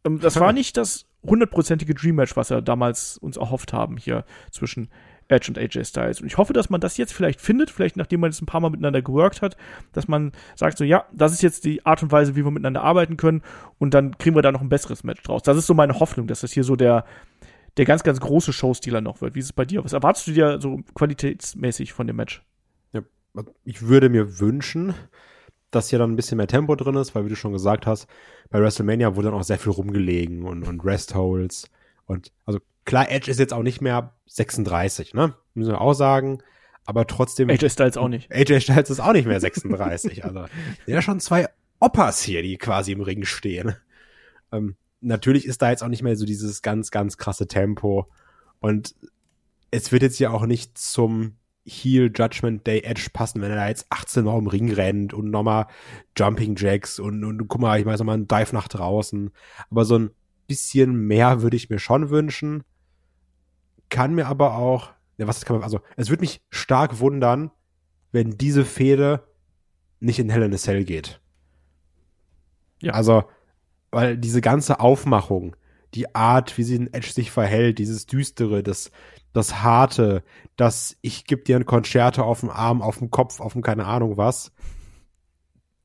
ähm, das war nicht das hundertprozentige Dream Match, was wir damals uns erhofft haben hier zwischen Edge und AJ Styles. Und ich hoffe, dass man das jetzt vielleicht findet, vielleicht nachdem man jetzt ein paar Mal miteinander geworkt hat, dass man sagt so, ja, das ist jetzt die Art und Weise, wie wir miteinander arbeiten können und dann kriegen wir da noch ein besseres Match draus. Das ist so meine Hoffnung, dass das hier so der, der ganz, ganz große Showstealer noch wird. Wie ist es bei dir? Was erwartest du dir so qualitätsmäßig von dem Match? Ich würde mir wünschen, dass hier dann ein bisschen mehr Tempo drin ist, weil wie du schon gesagt hast, bei WrestleMania wurde dann auch sehr viel rumgelegen und, und Rest-Holds. Und also klar, Edge ist jetzt auch nicht mehr 36, ne? Müssen wir auch sagen. Aber trotzdem. AJ Styles auch nicht. AJ Styles ist auch nicht mehr 36. also, ja schon zwei Oppas hier, die quasi im Ring stehen. Ähm, natürlich ist da jetzt auch nicht mehr so dieses ganz, ganz krasse Tempo. Und es wird jetzt ja auch nicht zum Heel Judgment Day Edge passen, wenn er da jetzt 18 Mal im Ring rennt und nochmal Jumping Jacks und, und guck mal, ich weiß nochmal einen Dive nach draußen. Aber so ein bisschen mehr würde ich mir schon wünschen. Kann mir aber auch, ja, was kann man, also, es würde mich stark wundern, wenn diese Fehde nicht in Hell in a Cell geht. Ja. Also, weil diese ganze Aufmachung, die Art, wie sie in Edge sich verhält, dieses Düstere, das, das Harte, das ich geb dir ein Konzerte auf dem Arm, auf dem Kopf, auf dem keine Ahnung was,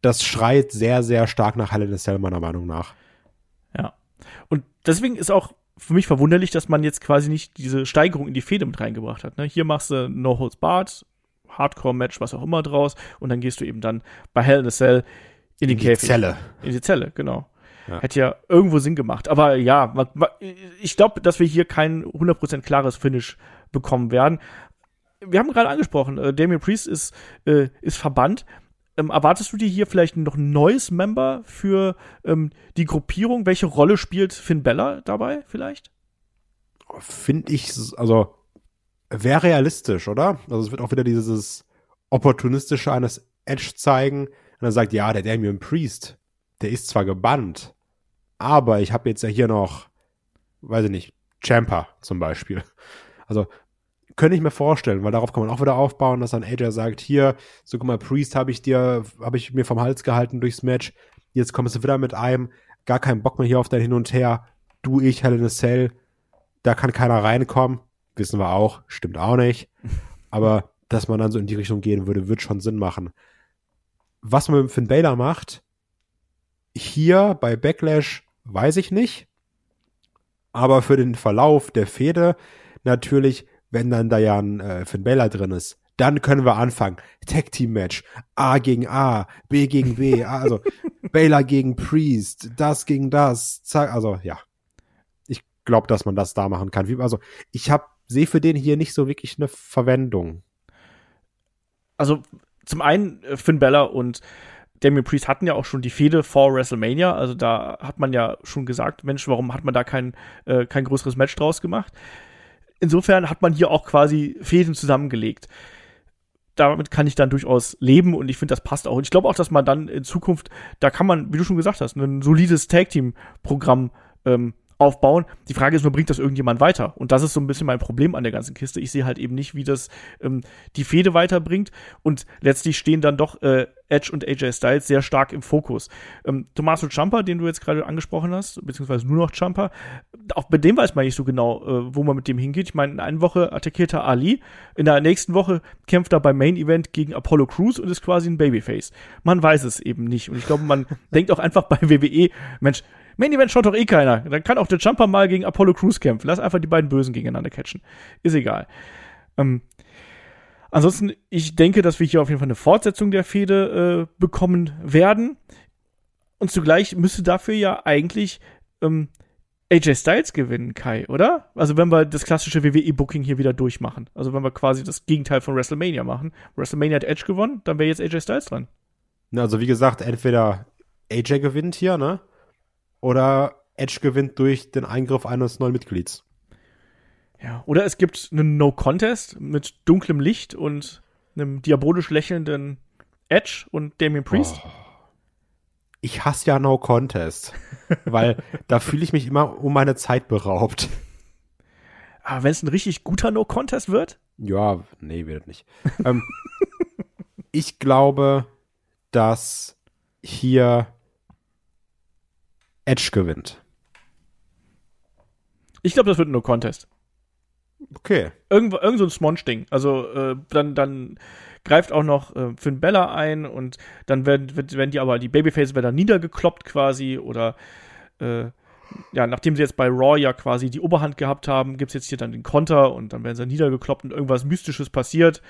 das schreit sehr, sehr stark nach a Cell, meiner Meinung nach. Ja. Und deswegen ist auch für mich verwunderlich, dass man jetzt quasi nicht diese Steigerung in die Fehde mit reingebracht hat. Ne? Hier machst du No Holds Barred, Hardcore-Match, was auch immer draus, und dann gehst du eben dann bei Hell in a Cell in, in die, die Zelle. In die Zelle, genau. Ja. Hätte ja irgendwo Sinn gemacht. Aber ja, man, man, ich glaube, dass wir hier kein 100% klares Finish bekommen werden. Wir haben gerade angesprochen, äh, Damien Priest ist, äh, ist verbannt. Ähm, erwartest du dir hier vielleicht noch ein neues Member für ähm, die Gruppierung? Welche Rolle spielt Finn Bella dabei vielleicht? Finde ich, also wäre realistisch, oder? Also es wird auch wieder dieses opportunistische eines Edge zeigen. Und er sagt, ja, der Damien Priest, der ist zwar gebannt, aber ich habe jetzt ja hier noch, weiß ich nicht, Champa zum Beispiel. Also könnte ich mir vorstellen, weil darauf kann man auch wieder aufbauen, dass dann AJ sagt, hier, so guck mal, Priest habe ich dir, habe ich mir vom Hals gehalten durchs Match, jetzt kommst du wieder mit einem, gar keinen Bock mehr hier auf dein Hin und Her, du, ich, Hell in a Cell, da kann keiner reinkommen, wissen wir auch, stimmt auch nicht, aber dass man dann so in die Richtung gehen würde, wird schon Sinn machen. Was man mit Finn Balor macht, hier bei Backlash weiß ich nicht, aber für den Verlauf der Fehde natürlich wenn dann da ja ein äh, Finn Balor drin ist, dann können wir anfangen. Tag Team Match. A gegen A, B gegen B, also Baylor gegen Priest, das gegen das. Also ja. Ich glaube, dass man das da machen kann. Also ich habe sehe für den hier nicht so wirklich eine Verwendung. Also zum einen äh, Finn Balor und Damien Priest hatten ja auch schon die Fehde vor WrestleMania. Also da hat man ja schon gesagt, Mensch, warum hat man da kein, äh, kein größeres Match draus gemacht? insofern hat man hier auch quasi Fäden zusammengelegt. Damit kann ich dann durchaus leben und ich finde, das passt auch. Und ich glaube auch, dass man dann in Zukunft, da kann man, wie du schon gesagt hast, ein solides Tag-Team-Programm ähm, aufbauen. Die Frage ist nur, bringt das irgendjemand weiter? Und das ist so ein bisschen mein Problem an der ganzen Kiste. Ich sehe halt eben nicht, wie das ähm, die Fehde weiterbringt. Und letztlich stehen dann doch äh, Edge und AJ Styles sehr stark im Fokus. Ähm, Tommaso Ciampa, den du jetzt gerade angesprochen hast, beziehungsweise nur noch Ciampa, auch bei dem weiß man nicht so genau, äh, wo man mit dem hingeht. Ich meine, in einer Woche attackiert er Ali, in der nächsten Woche kämpft er beim Main Event gegen Apollo Crews und ist quasi ein Babyface. Man weiß es eben nicht. Und ich glaube, man denkt auch einfach bei WWE, Mensch, Main Event schaut doch eh keiner. Dann kann auch der Jumper mal gegen Apollo Crews kämpfen. Lass einfach die beiden Bösen gegeneinander catchen. Ist egal. Ähm, ansonsten, ich denke, dass wir hier auf jeden Fall eine Fortsetzung der Fehde äh, bekommen werden. Und zugleich müsste dafür ja eigentlich ähm, AJ Styles gewinnen, Kai, oder? Also wenn wir das klassische WWE-Booking hier wieder durchmachen. Also wenn wir quasi das Gegenteil von WrestleMania machen. WrestleMania hat Edge gewonnen, dann wäre jetzt AJ Styles dran. Also wie gesagt, entweder AJ gewinnt hier, ne? oder Edge gewinnt durch den Eingriff eines neuen Mitglieds. Ja, oder es gibt einen No-Contest mit dunklem Licht und einem diabolisch lächelnden Edge und Damien Priest. Oh. Ich hasse ja No Contest, weil da fühle ich mich immer um meine Zeit beraubt. Aber wenn es ein richtig guter No Contest wird? Ja, nee, wird nicht. ähm, ich glaube, dass hier Edge gewinnt. Ich glaube, das wird nur Contest. Okay. Irgendwo, irgend so ein Smonch-Ding. Also äh, dann, dann greift auch noch äh, Finn Bella ein und dann werden, werden die aber, die Babyface werden dann niedergekloppt quasi oder äh, ja, nachdem sie jetzt bei Raw ja quasi die Oberhand gehabt haben, gibt es jetzt hier dann den Konter und dann werden sie niedergekloppt und irgendwas Mystisches passiert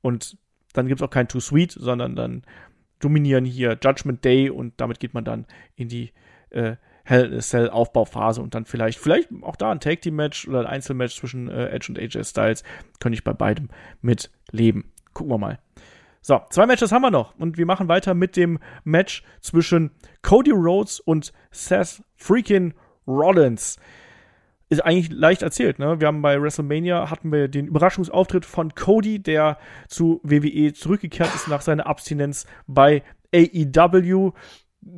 und dann gibt es auch kein Too Sweet, sondern dann dominieren hier Judgment Day und damit geht man dann in die äh, Hell in Cell Aufbauphase und dann vielleicht, vielleicht auch da ein Tag Team Match oder ein Einzelmatch zwischen äh, Edge und AJ Styles, könnte ich bei beidem mit leben. Gucken wir mal. So, zwei Matches haben wir noch und wir machen weiter mit dem Match zwischen Cody Rhodes und Seth freaking Rollins. Ist eigentlich leicht erzählt, ne? Wir haben bei WrestleMania hatten wir den Überraschungsauftritt von Cody, der zu WWE zurückgekehrt ist nach seiner Abstinenz bei AEW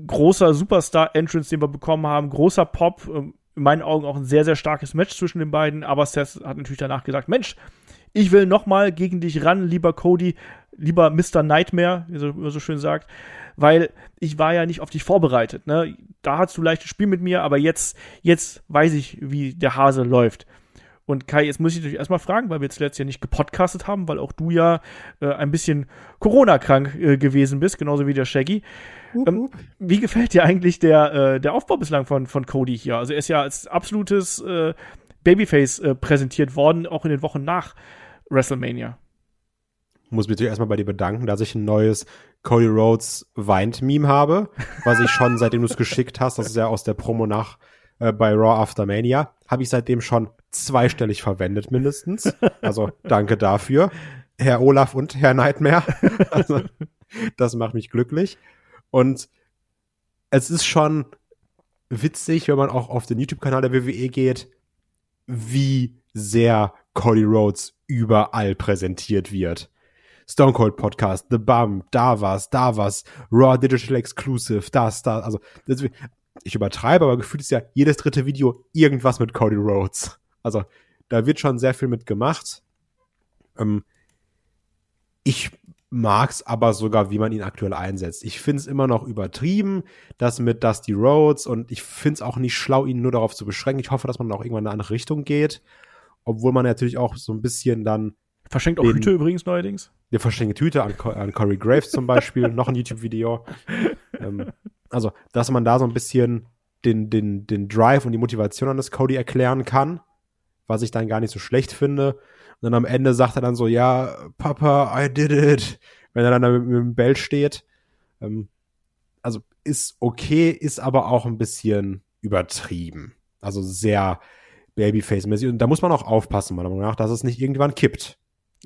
großer Superstar-Entrance, den wir bekommen haben, großer Pop, ähm, in meinen Augen auch ein sehr, sehr starkes Match zwischen den beiden, aber Seth hat natürlich danach gesagt, Mensch, ich will noch mal gegen dich ran, lieber Cody, lieber Mr. Nightmare, wie man so schön sagt, weil ich war ja nicht auf dich vorbereitet, ne? Da hast du leichtes Spiel mit mir, aber jetzt, jetzt weiß ich, wie der Hase läuft. Und Kai, jetzt muss ich dich erstmal fragen, weil wir zuletzt ja nicht gepodcastet haben, weil auch du ja äh, ein bisschen Corona-krank äh, gewesen bist, genauso wie der Shaggy. Ähm, wie gefällt dir eigentlich der, äh, der Aufbau bislang von, von Cody hier? Also er ist ja als absolutes äh, Babyface äh, präsentiert worden, auch in den Wochen nach WrestleMania. Ich muss mich erstmal bei dir bedanken, dass ich ein neues Cody Rhodes weint Meme habe, was ich schon seitdem du es geschickt hast, das ist ja aus der Promo nach äh, bei Raw After Mania, habe ich seitdem schon zweistellig verwendet mindestens. Also danke dafür, Herr Olaf und Herr Nightmare. Also, das macht mich glücklich. Und es ist schon witzig, wenn man auch auf den YouTube-Kanal der WWE geht, wie sehr Cody Rhodes überall präsentiert wird. Stone Cold Podcast, The Bum, da was, da was, Raw Digital Exclusive, das, da, also, das, ich übertreibe, aber gefühlt ist ja jedes dritte Video irgendwas mit Cody Rhodes. Also, da wird schon sehr viel mit gemacht. Ähm, ich mag's aber sogar, wie man ihn aktuell einsetzt. Ich find's immer noch übertrieben, das mit Dusty Rhodes und ich find's auch nicht schlau, ihn nur darauf zu beschränken. Ich hoffe, dass man auch irgendwann in eine andere Richtung geht, obwohl man natürlich auch so ein bisschen dann Verschenkt auch Hüte übrigens neuerdings. Der verschenkt Hüte an, an Corey Graves zum Beispiel, noch ein YouTube-Video. Ähm, also, dass man da so ein bisschen den, den, den Drive und die Motivation an das Cody erklären kann, was ich dann gar nicht so schlecht finde. Und dann am Ende sagt er dann so, ja, Papa, I did it, wenn er dann da mit, mit dem Bell steht. Ähm, also ist okay, ist aber auch ein bisschen übertrieben. Also sehr Babyface-mäßig. Und da muss man auch aufpassen, meiner Meinung nach, dass es nicht irgendwann kippt.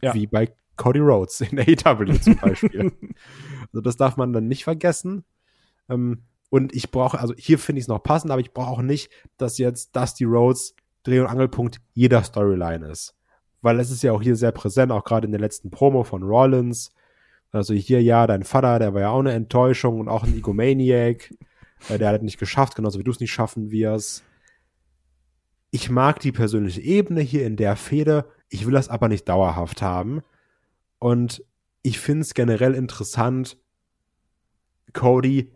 Ja. Wie bei Cody Rhodes in AEW zum Beispiel. also das darf man dann nicht vergessen. Ähm, und ich brauche, also hier finde ich es noch passend, aber ich brauche auch nicht, dass jetzt Dusty Rhodes Dreh- und Angelpunkt jeder Storyline ist. Weil es ist ja auch hier sehr präsent, auch gerade in der letzten Promo von Rollins. Also hier, ja, dein Vater, der war ja auch eine Enttäuschung und auch ein Egomaniac. Äh, der hat nicht geschafft, genauso wie du es nicht schaffen wirst. Ich mag die persönliche Ebene hier in der Fehde. Ich will das aber nicht dauerhaft haben. Und ich finde es generell interessant, Cody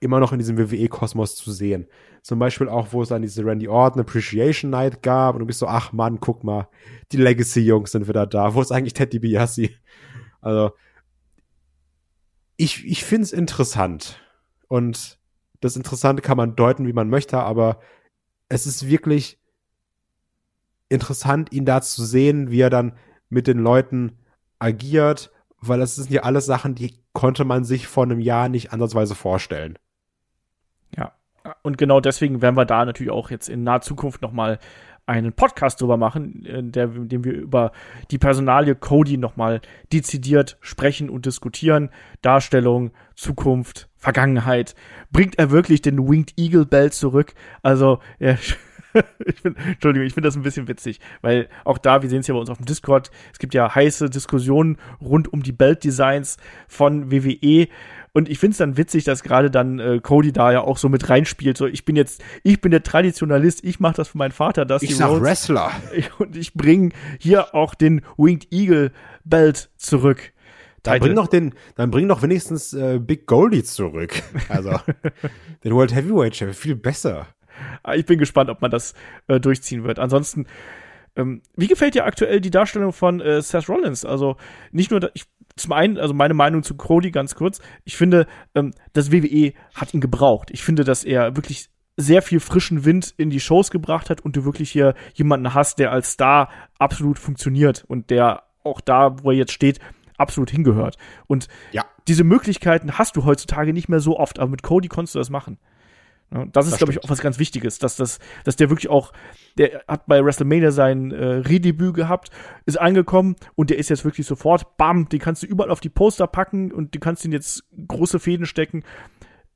immer noch in diesem WWE-Kosmos zu sehen. Zum Beispiel auch, wo es dann diese Randy Orton Appreciation Night gab und du bist so, ach Mann, guck mal, die Legacy-Jungs sind wieder da. Wo ist eigentlich Teddy DiBiase? Also, ich, ich finde es interessant. Und das Interessante kann man deuten, wie man möchte, aber es ist wirklich interessant, ihn da zu sehen, wie er dann mit den Leuten agiert, weil das sind ja alles Sachen, die konnte man sich vor einem Jahr nicht ansatzweise vorstellen. Und genau deswegen werden wir da natürlich auch jetzt in naher Zukunft nochmal einen Podcast drüber machen, in, der, in dem wir über die Personalie Cody nochmal dezidiert sprechen und diskutieren. Darstellung, Zukunft, Vergangenheit. Bringt er wirklich den Winged Eagle Bell zurück? Also, ja, ich find, Entschuldigung, ich finde das ein bisschen witzig, weil auch da, wir sehen es ja bei uns auf dem Discord, es gibt ja heiße Diskussionen rund um die Belt-Designs von WWE. Und ich finde es dann witzig, dass gerade dann äh, Cody da ja auch so mit reinspielt. So, ich bin jetzt, ich bin der Traditionalist, ich mache das für meinen Vater, das Ich sag Rhodes. Wrestler. Und ich bringe hier auch den Winged Eagle Belt zurück. Dann bring doch den, dann bring doch wenigstens äh, Big Goldie zurück. Also den World Heavyweight Champion, viel besser. Ah, Ich bin gespannt, ob man das äh, durchziehen wird. Ansonsten, ähm, wie gefällt dir aktuell die Darstellung von äh, Seth Rollins? Also nicht nur, da- ich, zum einen, also meine Meinung zu Cody ganz kurz. Ich finde, ähm, das WWE hat ihn gebraucht. Ich finde, dass er wirklich sehr viel frischen Wind in die Shows gebracht hat und du wirklich hier jemanden hast, der als Star absolut funktioniert und der auch da, wo er jetzt steht, absolut hingehört. Und Ja. diese Möglichkeiten hast du heutzutage nicht mehr so oft, aber mit Cody konntest du das machen. Ja, das ist, Das glaube ich, auch was ganz Wichtiges, dass, das, dass der wirklich auch, der hat bei WrestleMania sein äh, Redebüt gehabt, ist angekommen und der ist jetzt wirklich sofort, bam, den kannst du überall auf die Poster packen und du kannst ihn jetzt große Fäden stecken.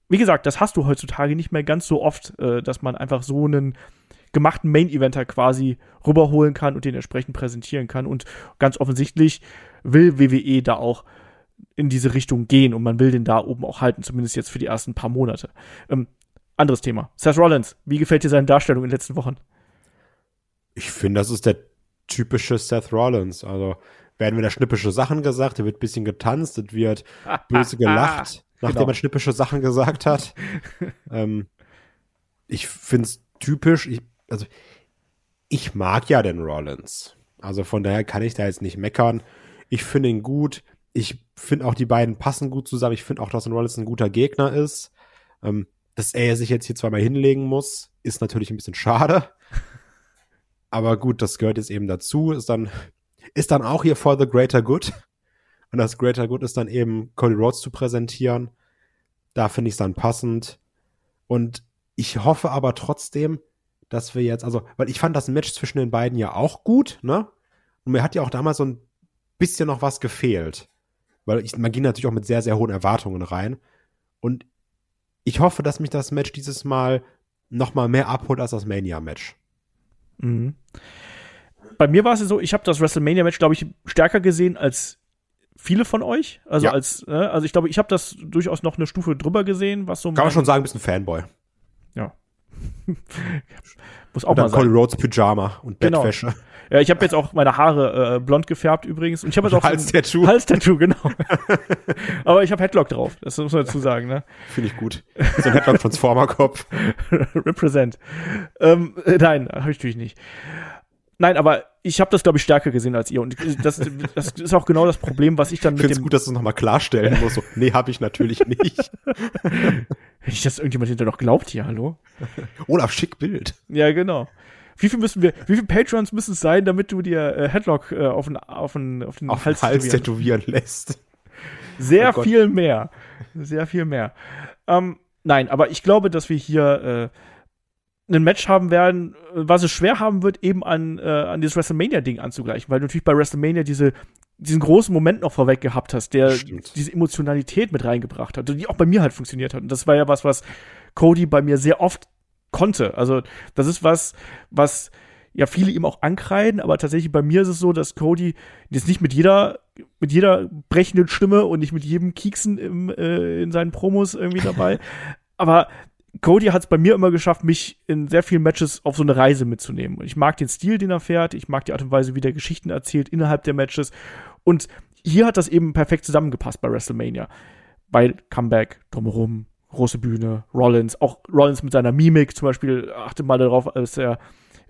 Wie gesagt, das hast du heutzutage nicht mehr ganz so oft, äh, dass man einfach so einen gemachten Main-Eventer quasi rüberholen kann und den entsprechend präsentieren kann. Und ganz offensichtlich will WWE da auch in diese Richtung gehen und man will den da oben auch halten, zumindest jetzt für die ersten paar Monate. Ähm, anderes Thema. Seth Rollins, wie gefällt dir seine Darstellung in den letzten Wochen? Ich finde, das ist der typische Seth Rollins. Also werden wieder schnippische Sachen gesagt, da wird ein bisschen getanzt, es wird böse gelacht, nachdem Genau. man schnippische Sachen gesagt hat. ähm, ich finde es typisch. Ich, also ich mag ja den Rollins. Also von daher kann ich da jetzt nicht meckern. Ich finde ihn gut. Ich finde auch die beiden passen gut zusammen. Ich finde auch, dass ein Rollins ein guter Gegner ist. Ähm, dass er sich jetzt hier zweimal hinlegen muss, ist natürlich ein bisschen schade. Aber gut, das gehört jetzt eben dazu. Ist dann, ist dann auch hier for the greater good. Und das greater good ist dann eben Cody Rhodes zu präsentieren. Da finde ich es dann passend. Und ich hoffe aber trotzdem, dass wir jetzt, also, weil ich fand das Match zwischen den beiden ja auch gut, ne? Und mir hat ja auch damals so ein bisschen noch was gefehlt. Weil ich, man ging natürlich auch mit sehr, sehr hohen Erwartungen rein. Und ich hoffe, dass mich das Match dieses Mal noch mal mehr abholt als das Mania-Match. Mhm. Bei mir war es so, ich habe das WrestleMania-Match, glaube ich, stärker gesehen als viele von euch. Also Ja. als, äh, also ich glaube, ich habe das durchaus noch eine Stufe drüber gesehen, was so Kann man schon sagen, bist ein Fanboy. Ja. Muss auch Und mal dann sein. Cody Rhodes Pyjama und Genau. Ja, ich habe jetzt auch meine Haare äh, blond gefärbt übrigens. Und ich habe jetzt auch Hals-Tattoo. Hals-Tattoo, genau. Aber ich habe Headlock drauf, das muss man dazu sagen, ne? Finde ich gut. So ein Headlock-Transformer-Kopf. Represent. Ähm, äh, nein, habe ich natürlich nicht. Nein, aber ich habe das, glaube ich, stärker gesehen als ihr. Und das, das ist auch genau das Problem, was ich dann Ich mit finde es dem. gut, dass du es nochmal klarstellen musst. So, nee, habe ich natürlich nicht. Wenn ich das irgendjemand hinter noch glaubt hier, hallo? Olaf, schick Bild. Ja, genau. Wie viel müssen wir, wie viel Patrons müssen es sein, damit du dir äh, Headlock äh, auf den, auf den, auf den Auf Hals, Hals tätowieren- tätowieren lässt. Sehr Oh viel mehr. Sehr viel mehr. Ähm, nein, aber ich glaube, dass wir hier äh, ein Match haben werden, was es schwer haben wird, eben an, äh, an dieses WrestleMania-Ding anzugleichen, weil du natürlich bei WrestleMania diese, diesen großen Moment noch vorweg gehabt hast, der Stimmt. diese Emotionalität mit reingebracht hat, und die auch bei mir halt funktioniert hat. Und das war ja was, was Cody bei mir sehr oft konnte. Also, das ist was, was ja viele ihm auch ankreiden, aber tatsächlich bei mir ist es so, dass Cody jetzt nicht mit jeder mit jeder brechenden Stimme und nicht mit jedem Kieksen im, äh, in seinen Promos irgendwie dabei, aber Cody hat es bei mir immer geschafft, mich in sehr vielen Matches auf so eine Reise mitzunehmen. Und ich mag den Stil, den er fährt, ich mag die Art und Weise, wie der Geschichten erzählt innerhalb der Matches. Und hier hat das eben perfekt zusammengepasst bei WrestleMania. Weil Comeback, drumherum, große Bühne, Rollins, auch Rollins mit seiner Mimik zum Beispiel, achte mal darauf, als er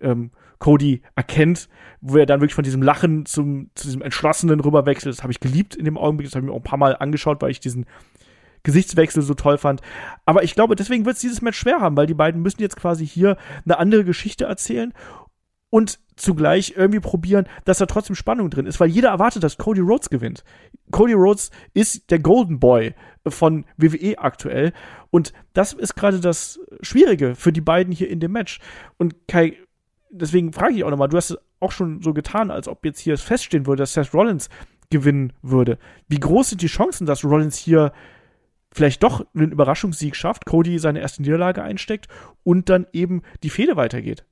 ähm, Cody erkennt, wo er dann wirklich von diesem Lachen zum, zu diesem Entschlossenen rüberwechselt. Das habe ich geliebt in dem Augenblick. Das habe ich mir auch ein paar Mal angeschaut, weil ich diesen Gesichtswechsel so toll fand. Aber ich glaube, deswegen wird es dieses Match schwer haben, weil die beiden müssen jetzt quasi hier eine andere Geschichte erzählen und zugleich irgendwie probieren, dass da trotzdem Spannung drin ist, weil jeder erwartet, dass Cody Rhodes gewinnt. Cody Rhodes ist der Golden Boy von WWE aktuell und das ist gerade das Schwierige für die beiden hier in dem Match. Und Kai, deswegen frage ich auch nochmal, du hast es auch schon so getan, als ob jetzt hier feststehen würde, dass Seth Rollins gewinnen würde. Wie groß sind die Chancen, dass Rollins hier vielleicht doch einen Überraschungssieg schafft, Cody seine erste Niederlage einsteckt und dann eben die Fehde weitergeht?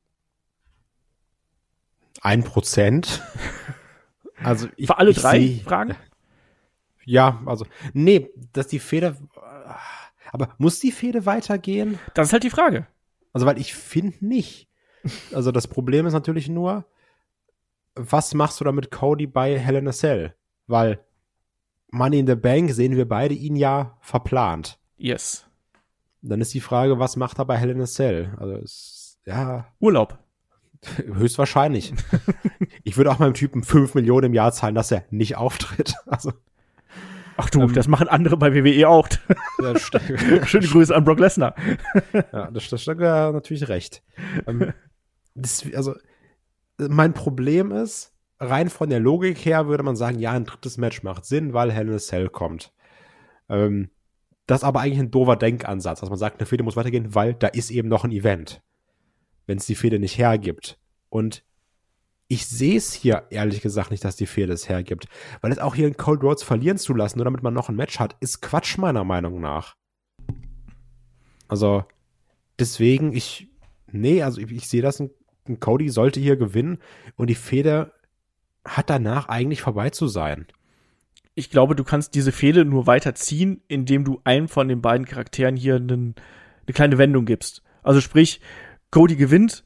Ein Prozent. Also ich, Für alle drei seh- Fragen? Ja, also, nee, dass die Fehde, aber muss die Fehde weitergehen? Das ist halt die Frage. Also, weil ich finde nicht. Also, das Problem ist natürlich nur, was machst du da mit Cody bei Hell in a Cell? Weil Money in the Bank sehen wir beide ihn ja verplant. Yes. Dann ist die Frage, was macht er bei Hell in a Cell? Also, es, ja, Urlaub. höchstwahrscheinlich. ich würde auch meinem Typen 5 Millionen im Jahr zahlen, dass er nicht auftritt. Also, Ach du, Ähm. das machen andere bei WWE auch. ja, Schöne Grüße an Brock Lesnar. Ja, das, das, das ja natürlich recht. ähm, das, also, mein Problem ist, rein von der Logik her würde man sagen, ja, ein drittes Match macht Sinn, weil Hell in a Cell kommt. Ähm, das ist aber eigentlich ein doofer Denkansatz, dass man sagt, eine Fehde muss weitergehen, weil da ist eben noch ein Event. Wenn es die Fehde nicht hergibt. Und ich sehe es hier ehrlich gesagt nicht, dass die Fehde es hergibt. Weil es auch hier in Cold Roads verlieren zu lassen, nur damit man noch ein Match hat, ist Quatsch meiner Meinung nach. Also, deswegen, ich, nee, also ich, ich sehe das, ein, ein Cody sollte hier gewinnen und die Fehde hat danach eigentlich vorbei zu sein. Ich glaube, du kannst diese Fehde nur weiterziehen, indem du einem von den beiden Charakteren hier einen, eine kleine Wendung gibst. Also sprich, Cody gewinnt,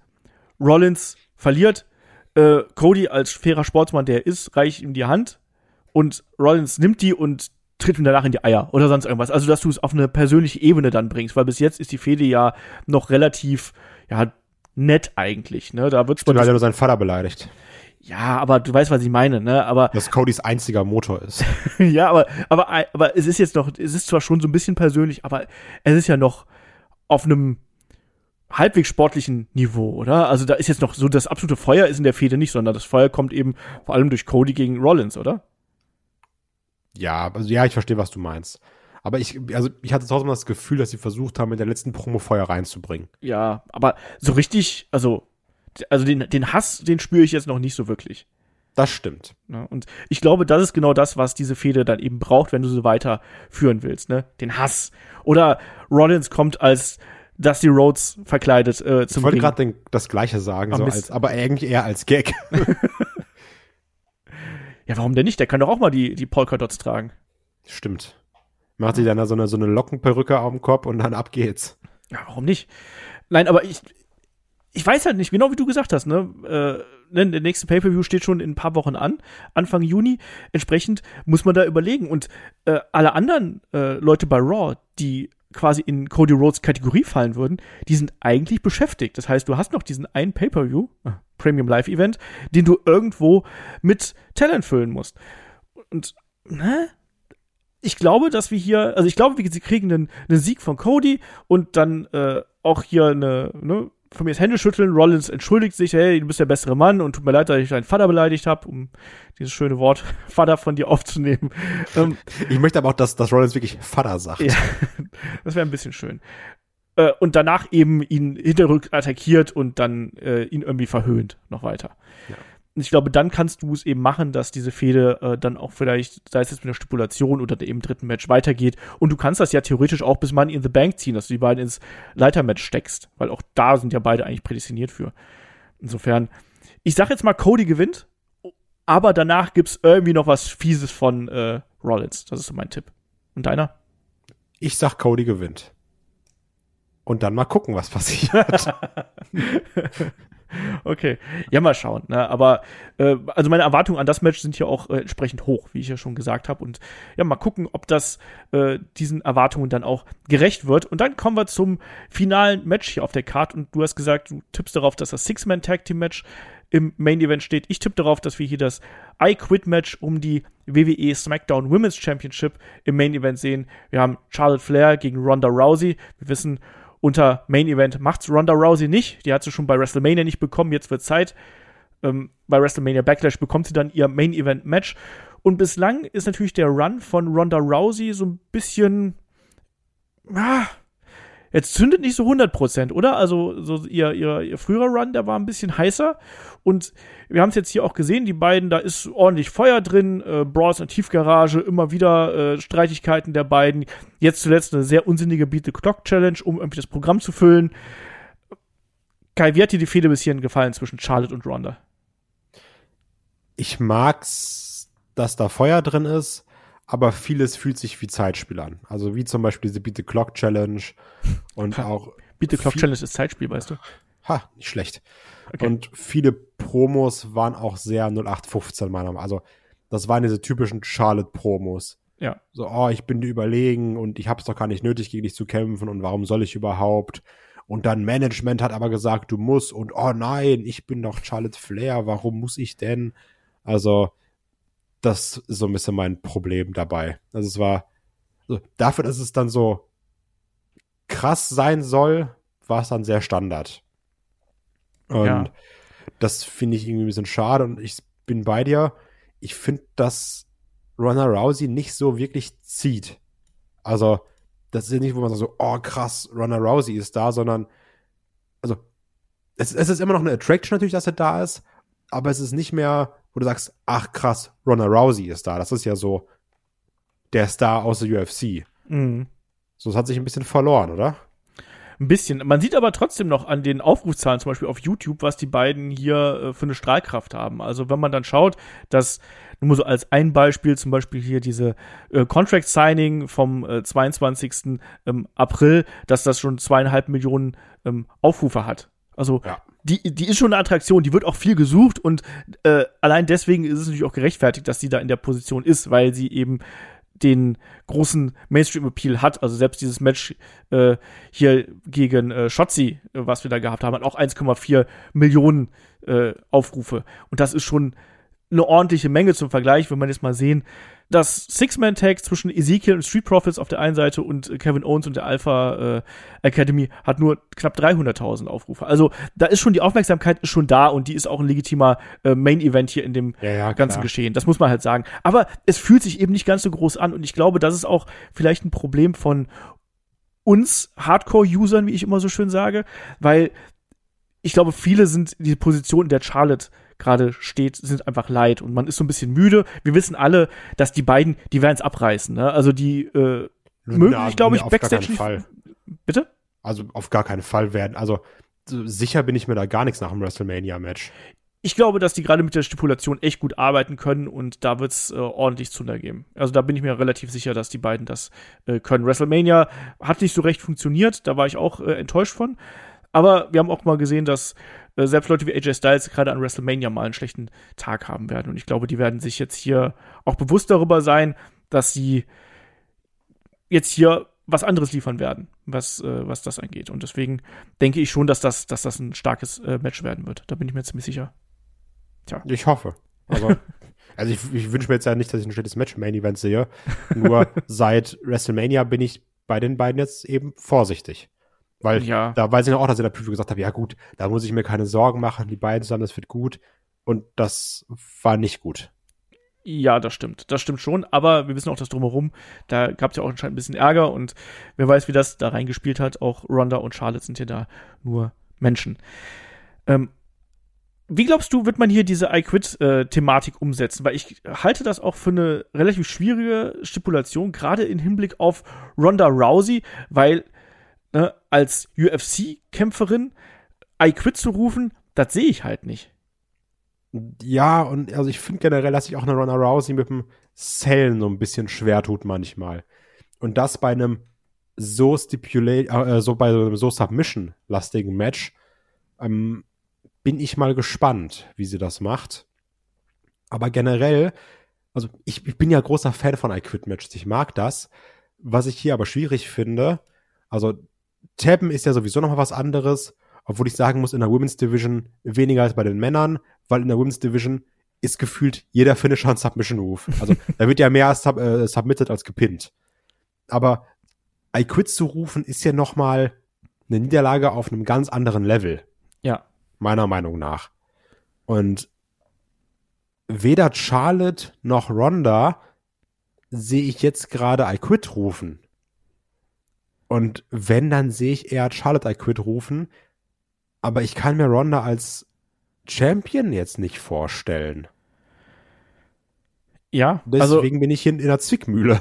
Rollins verliert, äh, Cody als fairer Sportsmann, der er ist, reicht ihm die Hand und Rollins nimmt die und tritt ihm danach in die Eier oder sonst irgendwas. Also, dass du es auf eine persönliche Ebene dann bringst, weil bis jetzt ist die Fehde ja noch relativ, ja, nett eigentlich, ne? Da wird Und hat er nur seinen Vater beleidigt. ja, aber du weißt, was ich meine, ne? Aber Dass Codys einziger Motor ist. ja, aber, aber, aber es ist jetzt noch, es ist zwar schon so ein bisschen persönlich, aber es ist ja noch auf einem halbwegs sportlichen Niveau, oder? Also da ist jetzt noch so, das absolute Feuer ist in der Fehde nicht, sondern das Feuer kommt eben vor allem durch Cody gegen Rollins, oder? Ja, also ja, ich verstehe, was du meinst. Aber ich, also ich hatte trotzdem das Gefühl, dass sie versucht haben, in der letzten Promo Feuer reinzubringen. Ja, aber so richtig, also, also den, den Hass, den spüre ich jetzt noch nicht so wirklich. Das stimmt. Ne? Und ich glaube, das ist genau das, was diese Fehde dann eben braucht, wenn du sie weiterführen willst, ne? Den Hass. Oder Rollins kommt als Dusty Rhodes verkleidet äh, Ich zum wollte Ring. gerade das Gleiche sagen, Ah, so als, aber eigentlich eher als Gag. Ja, warum denn nicht? Der kann doch auch mal die, die Polka-Dots tragen. Stimmt. Macht sich dann da so eine, so eine Lockenperücke auf dem Kopf und dann ab geht's. Ja, warum nicht? Nein, aber ich, ich weiß halt nicht, genau wie du gesagt hast, ne? Äh, ne, der nächste Pay-Per-View steht schon in ein paar Wochen an, Anfang Juni. Entsprechend muss man da überlegen. Und äh, alle anderen äh, Leute bei Raw, die quasi in Cody Rhodes Kategorie fallen würden, die sind eigentlich beschäftigt. Das heißt, du hast noch diesen einen Pay-Per-View, äh, Premium Live Event, den du irgendwo mit Talent füllen musst. Und, ne? Ich glaube, dass wir hier, also ich glaube, wir kriegen einen, einen Sieg von Cody und dann äh, auch hier eine, ne, von mir das Händeschütteln. Rollins entschuldigt sich, hey, du bist der bessere Mann und tut mir leid, dass ich deinen Vater beleidigt habe, um dieses schöne Wort Vater von dir aufzunehmen. Ähm, ich möchte aber auch, dass, dass Rollins wirklich Vater sagt. Ja, das wäre ein bisschen schön. Äh, und danach eben ihn hinterrück attackiert und dann äh, ihn irgendwie verhöhnt noch weiter. Ja ich glaube, dann kannst du es eben machen, dass diese Fehde äh, dann auch vielleicht, sei es jetzt mit einer Stipulation oder dem dritten Match weitergeht. Und du kannst das ja theoretisch auch bis Money in the Bank ziehen, dass du die beiden ins Leitermatch steckst, weil auch da sind ja beide eigentlich prädestiniert für. Insofern, ich sag jetzt mal, Cody gewinnt, aber danach gibt's irgendwie noch was Fieses von äh, Rollins. Das ist so mein Tipp. Und deiner? Ich sag, Cody gewinnt. Und dann mal gucken, was passiert. Okay, ja, mal schauen. Ne? Aber äh, also meine Erwartungen an das Match sind hier auch äh, entsprechend hoch, wie ich ja schon gesagt habe. Und ja, mal gucken, ob das äh, diesen Erwartungen dann auch gerecht wird. Und dann kommen wir zum finalen Match hier auf der Card. Und du hast gesagt, du tippst darauf, dass das Six-Man-Tag-Team-Match im Main Event steht. Ich tippe darauf, dass wir hier das I Quit Match um die WWE SmackDown Women's Championship im Main Event sehen. Wir haben Charlotte Flair gegen Ronda Rousey. Wir wissen, unter Main Event macht's Ronda Rousey nicht. Die hat sie schon bei WrestleMania nicht bekommen. Jetzt wird Zeit. Ähm, bei WrestleMania Backlash bekommt sie dann ihr Main Event Match. Und bislang ist natürlich der Run von Ronda Rousey so ein bisschen, ah, Jetzt zündet nicht so 100%, oder? Also so ihr, ihr, ihr früherer Run, der war ein bisschen heißer. Und wir haben es jetzt hier auch gesehen, die beiden, da ist ordentlich Feuer drin. Äh, Brawls und Tiefgarage, immer wieder äh, Streitigkeiten der beiden. Jetzt zuletzt eine sehr unsinnige Beat the Clock Challenge, um irgendwie das Programm zu füllen. Kai, wie hat dir die Fehde bis hierhin gefallen zwischen Charlotte und Ronda? Ich mag's, dass da Feuer drin ist aber vieles fühlt sich wie Zeitspiel an. Also wie zum Beispiel diese Beat the Clock Challenge und ha, auch. Beat the Clock Challenge ist Zeitspiel, weißt du? Ha, nicht schlecht. Okay. Und viele Promos waren auch sehr 0815 meiner Meinung nach. Also das waren diese typischen Charlotte-Promos. Ja. So, oh, ich bin dir überlegen und ich hab's doch gar nicht nötig, gegen dich zu kämpfen und warum soll ich überhaupt? Und dann Management hat aber gesagt, du musst und oh nein, ich bin doch Charlotte Flair, warum muss ich denn? Also, das ist so ein bisschen mein Problem dabei. Also es war so, dafür, dass es dann so krass sein soll, war es dann sehr Standard. Und ja. das finde ich irgendwie ein bisschen schade und ich bin bei dir. Ich finde, dass Ronda Rousey nicht so wirklich zieht. Also, das ist ja nicht, wo man sagt so, oh krass, Ronda Rousey ist da, sondern, also, es, es ist immer noch eine Attraction natürlich, dass er da ist, aber es ist nicht mehr wo du sagst, ach krass, Ronda Rousey ist da. Das ist ja so der Star aus der UFC. Mhm. So, es hat sich ein bisschen verloren, oder? Ein bisschen. Man sieht aber trotzdem noch an den Aufrufzahlen, zum Beispiel auf YouTube, was die beiden hier äh, für eine Strahlkraft haben. Also wenn man dann schaut, dass nur so als ein Beispiel zum Beispiel hier diese äh, Contract Signing vom äh, 22. Ähm, April, dass das schon zweieinhalb Millionen ähm, Aufrufe hat. Also ja die, die ist schon eine Attraktion, die wird auch viel gesucht und äh, allein deswegen ist es natürlich auch gerechtfertigt, dass sie da in der Position ist, weil sie eben den großen Mainstream-Appeal hat. Also selbst dieses Match äh, hier gegen äh, Shotzi, äh, was wir da gehabt haben, hat auch 1,4 Millionen äh, Aufrufe. Und das ist schon eine ordentliche Menge zum Vergleich, wenn man jetzt mal sehen, das Six-Man-Tag zwischen Ezekiel und Street Profits auf der einen Seite und Kevin Owens und der Alpha äh, Academy hat nur knapp 300.000 Aufrufe. Also da ist schon die Aufmerksamkeit ist schon da und die ist auch ein legitimer äh, Main-Event hier in dem ja, ja, ganzen Geschehen. Das muss man halt sagen. Aber es fühlt sich eben nicht ganz so groß an und ich glaube, das ist auch vielleicht ein Problem von uns Hardcore-Usern, wie ich immer so schön sage, weil ich glaube, viele sind die Position der Charlotte gerade steht, sind einfach leid und man ist so ein bisschen müde. Wir wissen alle, dass die beiden, die werden es abreißen. Ne? Also die äh, mögen sich, glaube ich, Backstage nicht. Fall. Bitte? Also auf gar keinen Fall werden. Also sicher bin ich mir da gar nichts nach dem WrestleMania-Match. Ich glaube, dass die gerade mit der Stipulation echt gut arbeiten können und da wird's äh, ordentlich Zunder geben. Also da bin ich mir relativ sicher, dass die beiden das äh, können. WrestleMania hat nicht so recht funktioniert, da war ich auch äh, enttäuscht von. Aber wir haben auch mal gesehen, dass äh, selbst Leute wie AJ Styles gerade an WrestleMania mal einen schlechten Tag haben werden. Und ich glaube, die werden sich jetzt hier auch bewusst darüber sein, dass sie jetzt hier was anderes liefern werden, was, äh, was das angeht. Und deswegen denke ich schon, dass das, dass das ein starkes äh, Match werden wird. Da bin ich mir ziemlich sicher. Tja. Ich hoffe. Aber also ich, ich wünsche mir jetzt ja nicht, dass ich ein schlechtes Match im Main Event sehe. Nur seit WrestleMania bin ich bei den beiden jetzt eben vorsichtig. Weil ja. da weiß ich noch auch, dass ich in der Preview gesagt habe, ja gut, da muss ich mir keine Sorgen machen, die beiden zusammen, das wird gut. Und das war nicht gut. Ja, das stimmt. Das stimmt schon. Aber wir wissen auch das drumherum. Da gab es ja auch anscheinend ein bisschen Ärger und wer weiß, wie das da reingespielt hat. Auch Ronda und Charlotte sind ja da nur Menschen. Ähm, wie glaubst du, wird man hier diese I Quit-Thematik umsetzen? Weil ich halte das auch für eine relativ schwierige Stipulation, gerade im Hinblick auf Ronda Rousey, weil ne, als UFC-Kämpferin I Quit zu rufen, das sehe ich halt nicht. Ja, und also ich finde generell, dass sich auch eine Ronda Rousey mit dem Sellen so ein bisschen schwer tut manchmal. Und das bei einem so stipulate, äh, so bei einem so Submission-lastigen Match, ähm, bin ich mal gespannt, wie sie das macht. Aber generell, also ich, ich bin ja großer Fan von I Quit Matches. Ich mag das. Was ich hier aber schwierig finde, also Tappen ist ja sowieso noch mal was anderes, obwohl ich sagen muss, in der Women's Division weniger als bei den Männern, weil in der Women's Division ist gefühlt jeder Finisher ein Submission Move. Also da wird ja mehr sub, äh, submitted als gepinnt. Aber I Quit zu rufen ist ja noch mal eine Niederlage auf einem ganz anderen Level. Ja meiner Meinung nach. Und weder Charlotte noch Ronda sehe ich jetzt gerade I quit rufen. Und wenn, dann sehe ich eher Charlotte I quit rufen. Aber ich kann mir Ronda als Champion jetzt nicht vorstellen. Ja, deswegen also, bin ich hier in, in der Zwickmühle.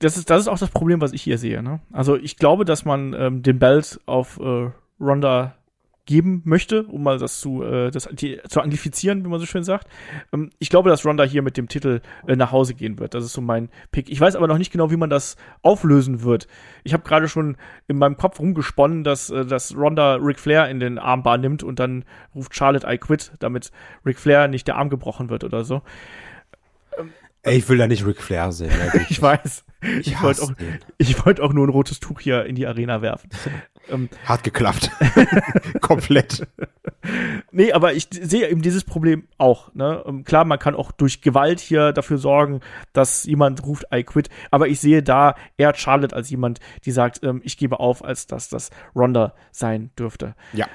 Das ist, das ist auch das Problem, was ich hier sehe. Ne? Also ich glaube, dass man ähm, den Belt auf äh, Ronda geben möchte, um mal das zu, äh, das, die, zu anglifizieren, wie man so schön sagt. Ähm, ich glaube, dass Ronda hier mit dem Titel äh, nach Hause gehen wird. Das ist so mein Pick. Ich weiß aber noch nicht genau, wie man das auflösen wird. Ich habe gerade schon in meinem Kopf rumgesponnen, dass, äh, dass Ronda Ric Flair in den Armbar nimmt und dann ruft Charlotte I quit, damit Ric Flair nicht der Arm gebrochen wird oder so. Ähm, Ey, ich will da nicht Ric Flair sehen. ich weiß. Ich, ich wollte auch, wollt auch nur ein rotes Tuch hier in die Arena werfen. Ähm, Hart geklappt. Komplett. Nee, aber ich sehe eben dieses Problem auch. Ne? Ähm, klar, man kann auch durch Gewalt hier dafür sorgen, dass jemand ruft, I quit. Aber ich sehe da eher Charlotte als jemand, die sagt, ähm, ich gebe auf, als dass das Ronda sein dürfte. Ja.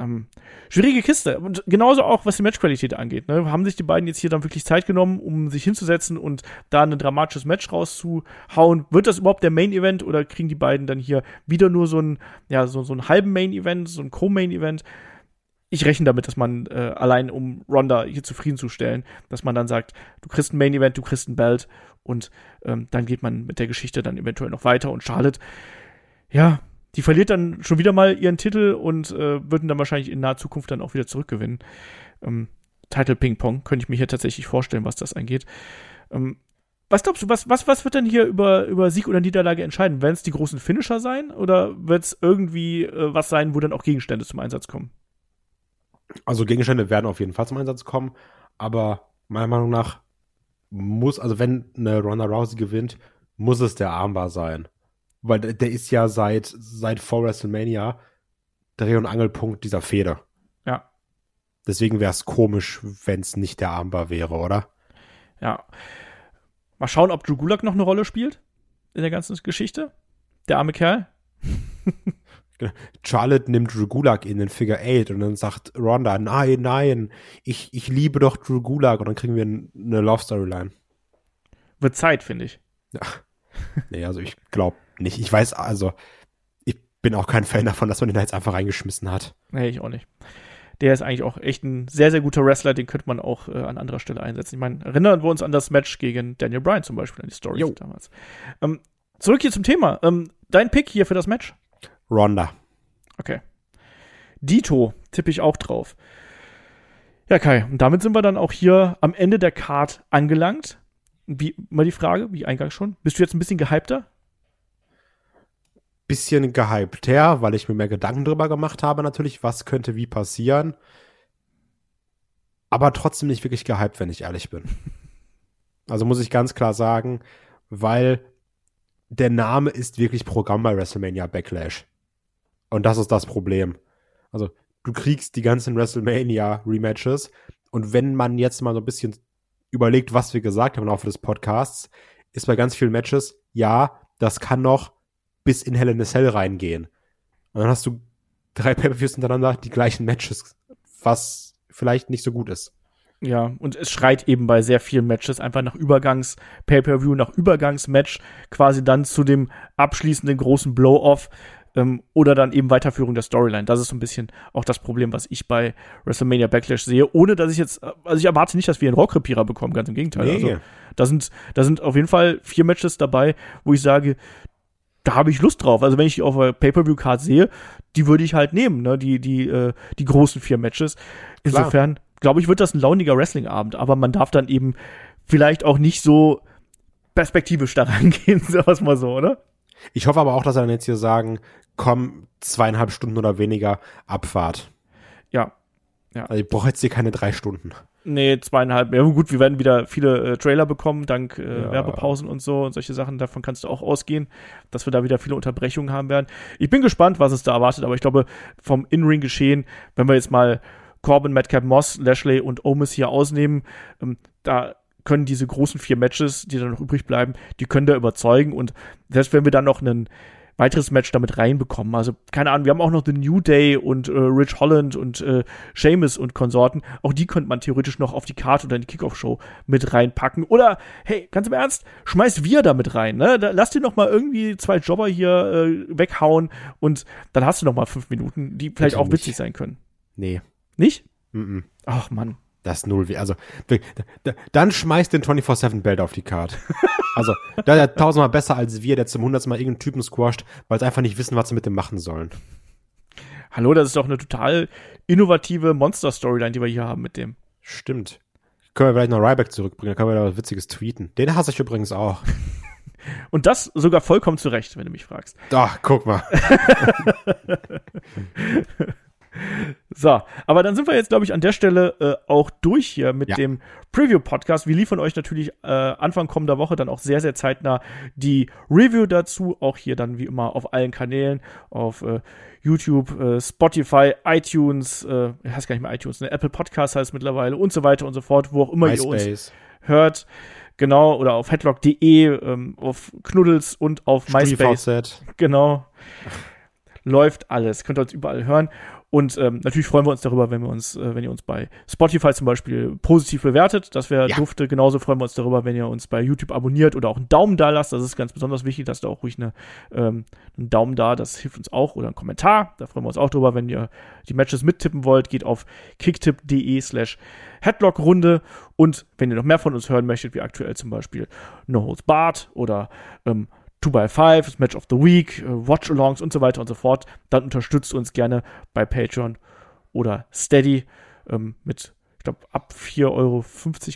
Ähm, schwierige Kiste. Und genauso auch, was die Matchqualität angeht. Ne? Haben sich die beiden jetzt hier dann wirklich Zeit genommen, um sich hinzusetzen und da ein dramatisches Match rauszuhauen? Wird das überhaupt der Main Event oder kriegen die beiden dann hier wieder nur so ein, ja, so, so einen halben Main Event, so ein Co-Main Event? Ich rechne damit, dass man äh, allein, um Ronda hier zufriedenzustellen, dass man dann sagt, du kriegst ein Main Event, du kriegst ein Belt und ähm, dann geht man mit der Geschichte dann eventuell noch weiter und Charlotte, ja, die verliert dann schon wieder mal ihren Titel und äh, würden dann wahrscheinlich in naher Zukunft dann auch wieder zurückgewinnen. Ähm, Title Ping Pong könnte ich mir hier tatsächlich vorstellen, was das angeht. Ähm, was glaubst du, was, was, was wird denn hier über, über Sieg oder Niederlage entscheiden? Werden es die großen Finisher sein oder wird es irgendwie äh, was sein, wo dann auch Gegenstände zum Einsatz kommen? Also Gegenstände werden auf jeden Fall zum Einsatz kommen, aber meiner Meinung nach muss, also wenn eine Ronda Rousey gewinnt, muss es der Armbar sein. Weil der ist ja seit, seit vor WrestleMania Dreh- und Angelpunkt dieser Feder. Ja. Deswegen wäre es komisch, wenn es nicht der Armbar wäre, oder? Ja. Mal schauen, ob Drew Gulak noch eine Rolle spielt in der ganzen Geschichte. Der arme Kerl. Genau. Charlotte nimmt Drew Gulak in den Figure 8 und dann sagt Ronda, nein, nein, ich, ich liebe doch Drew Gulak und dann kriegen wir eine Love Storyline. Wird Zeit, finde ich. Ja. Nee, also ich glaube nicht. Ich weiß, also, ich bin auch kein Fan davon, dass man den da jetzt einfach reingeschmissen hat. Nee, ich auch nicht. Der ist eigentlich auch echt ein sehr, sehr guter Wrestler, den könnte man auch äh, an anderer Stelle einsetzen. Ich meine, erinnern wir uns an das Match gegen Daniel Bryan zum Beispiel, an die Story damals. Ähm, zurück hier zum Thema. Ähm, dein Pick hier für das Match? Ronda. Okay. Dito tippe ich auch drauf. Ja, Kai, und damit sind wir dann auch hier am Ende der Card angelangt. Wie, mal die Frage, wie eingangs schon. Bist du jetzt ein bisschen gehypter? Bisschen gehypt her, weil ich mir mehr Gedanken drüber gemacht habe, natürlich, was könnte wie passieren. Aber trotzdem nicht wirklich gehypt, wenn ich ehrlich bin. Also muss ich ganz klar sagen, weil der Name ist wirklich Programm bei WrestleMania Backlash. Und das ist das Problem. Also, du kriegst die ganzen WrestleMania Rematches. Und wenn man jetzt mal so ein bisschen überlegt, was wir gesagt haben im Laufe des Podcasts, ist bei ganz vielen Matches, ja, das kann noch bis in Hell in a Cell reingehen. Und dann hast du drei Pay-Per-Views hintereinander die gleichen Matches, was vielleicht nicht so gut ist. Ja, und es schreit eben bei sehr vielen Matches einfach nach Übergangs Pay-per-View, nach Übergangsmatch quasi dann zu dem abschließenden großen Blow-off ähm, oder dann eben Weiterführung der Storyline. Das ist so ein bisschen auch das Problem, was ich bei WrestleMania Backlash sehe, ohne dass ich jetzt, also ich erwarte nicht, dass wir einen Rohrkrepierer bekommen, ganz im Gegenteil. Nee. Also, da sind, da sind auf jeden Fall vier Matches dabei, wo ich sage, da habe ich Lust drauf. Also wenn ich die auf der Pay-per-view-Card sehe, die würde ich halt nehmen, ne? Die, die, äh, die großen vier Matches. Insofern glaube ich, wird das ein launiger Wrestling-Abend, aber man darf dann eben vielleicht auch nicht so perspektivisch daran gehen, sagen wir mal so, oder? Ich hoffe aber auch, dass er dann jetzt hier sagen, komm, zweieinhalb Stunden oder weniger Abfahrt. Ja. Ja. Also ich brauche jetzt hier keine drei Stunden. Nee, zweieinhalb. Ja, gut, wir werden wieder viele äh, Trailer bekommen, dank äh, ja. Werbepausen und so und solche Sachen. Davon kannst du auch ausgehen, dass wir da wieder viele Unterbrechungen haben werden. Ich bin gespannt, was es da erwartet, aber ich glaube, vom In-Ring-Geschehen, wenn wir jetzt mal Corbin, Madcap Moss, Lashley und Omis hier ausnehmen, ähm, da können diese großen vier Matches, die dann noch übrig bleiben, die können da überzeugen und selbst wenn wir dann noch einen weiteres Match damit reinbekommen. Also, keine Ahnung, wir haben auch noch The New Day und äh, Rich Holland und äh, Seamus und Konsorten. Auch die könnte man theoretisch noch auf die Karte oder in die Kickoff-Show mit reinpacken. Oder, hey, ganz im Ernst, schmeiß wir da mit rein, ne? Da, lass dir noch mal irgendwie zwei Jobber hier äh, weghauen und dann hast du noch mal fünf Minuten, die vielleicht Bitte auch witzig nicht. sein können. Nee. Nicht? Mm, -mm. Ach, Mann. Das null wie also dann schmeißt den 24/7 Belt auf die Karte. Also, da ist er tausendmal besser als wir, der zum hundertsten Mal irgendeinen Typen squasht, weil sie einfach nicht wissen, was sie mit dem machen sollen. Hallo, das ist doch eine total innovative Monster-Storyline, die wir hier haben mit dem. Stimmt. Können wir vielleicht noch Ryback zurückbringen, dann können wir da was Witziges tweeten. Den hasse ich übrigens auch. Und das sogar vollkommen zurecht, wenn du mich fragst. Ach, guck mal. So, aber dann sind wir jetzt, glaube ich, an der Stelle äh, auch durch hier mit ja. dem Preview-Podcast. Wir liefern euch natürlich äh, Anfang kommender Woche dann auch sehr, sehr zeitnah die Review dazu. Auch hier dann wie immer auf allen Kanälen, auf äh, YouTube, äh, Spotify, iTunes, äh, heißt gar nicht mehr iTunes, ne? Apple Podcast heißt mittlerweile und so weiter und so fort, wo auch immer MySpace. ihr uns hört. Genau, oder auf headlock.de, ähm, auf Knuddels und auf MySpace. Genau. Läuft alles. Könnt ihr uns überall hören. Und ähm, natürlich freuen wir uns darüber, wenn wir uns, äh, wenn ihr uns bei Spotify zum Beispiel positiv bewertet. Das wäre ja. dufte. Genauso freuen wir uns darüber, wenn ihr uns bei YouTube abonniert oder auch einen Daumen da lasst. Das ist ganz besonders wichtig, dass da auch ruhig eine, ähm, einen Daumen da. Das hilft uns auch. Oder einen Kommentar. Da freuen wir uns auch drüber, wenn ihr die Matches mittippen wollt. Geht auf kicktip.de slash Headlock-Runde. Und wenn ihr noch mehr von uns hören möchtet, wie aktuell zum Beispiel No Holds Barred oder ähm, 2x5, das Match of the Week, äh, Watch-Alongs und so weiter und so fort, dann unterstützt uns gerne bei Patreon oder Steady ähm, mit, ich glaube, ab 4,50 Euro,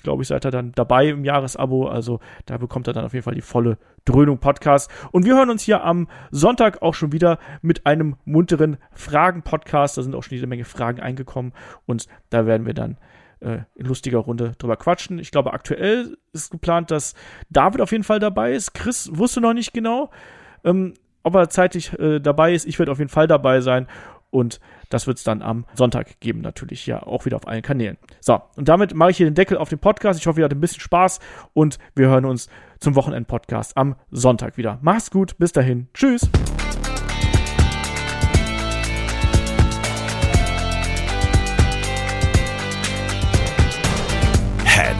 glaube ich, seid ihr dann dabei im Jahresabo. Also da bekommt ihr dann auf jeden Fall die volle Dröhnung Podcast. Und wir hören uns hier am Sonntag auch schon wieder mit einem munteren Fragen-Podcast. Da sind auch schon jede Menge Fragen eingekommen und da werden wir dann äh, in lustiger Runde drüber quatschen. Ich glaube, aktuell ist geplant, dass David auf jeden Fall dabei ist. Chris wusste noch nicht genau, ähm, ob er zeitlich äh, dabei ist. Ich werde auf jeden Fall dabei sein. Und das wird es dann am Sonntag geben, natürlich ja auch wieder auf allen Kanälen. So, und damit mache ich hier den Deckel auf den Podcast. Ich hoffe, ihr hattet ein bisschen Spaß und wir hören uns zum Wochenend-Podcast am Sonntag wieder. Macht's gut, bis dahin. Tschüss.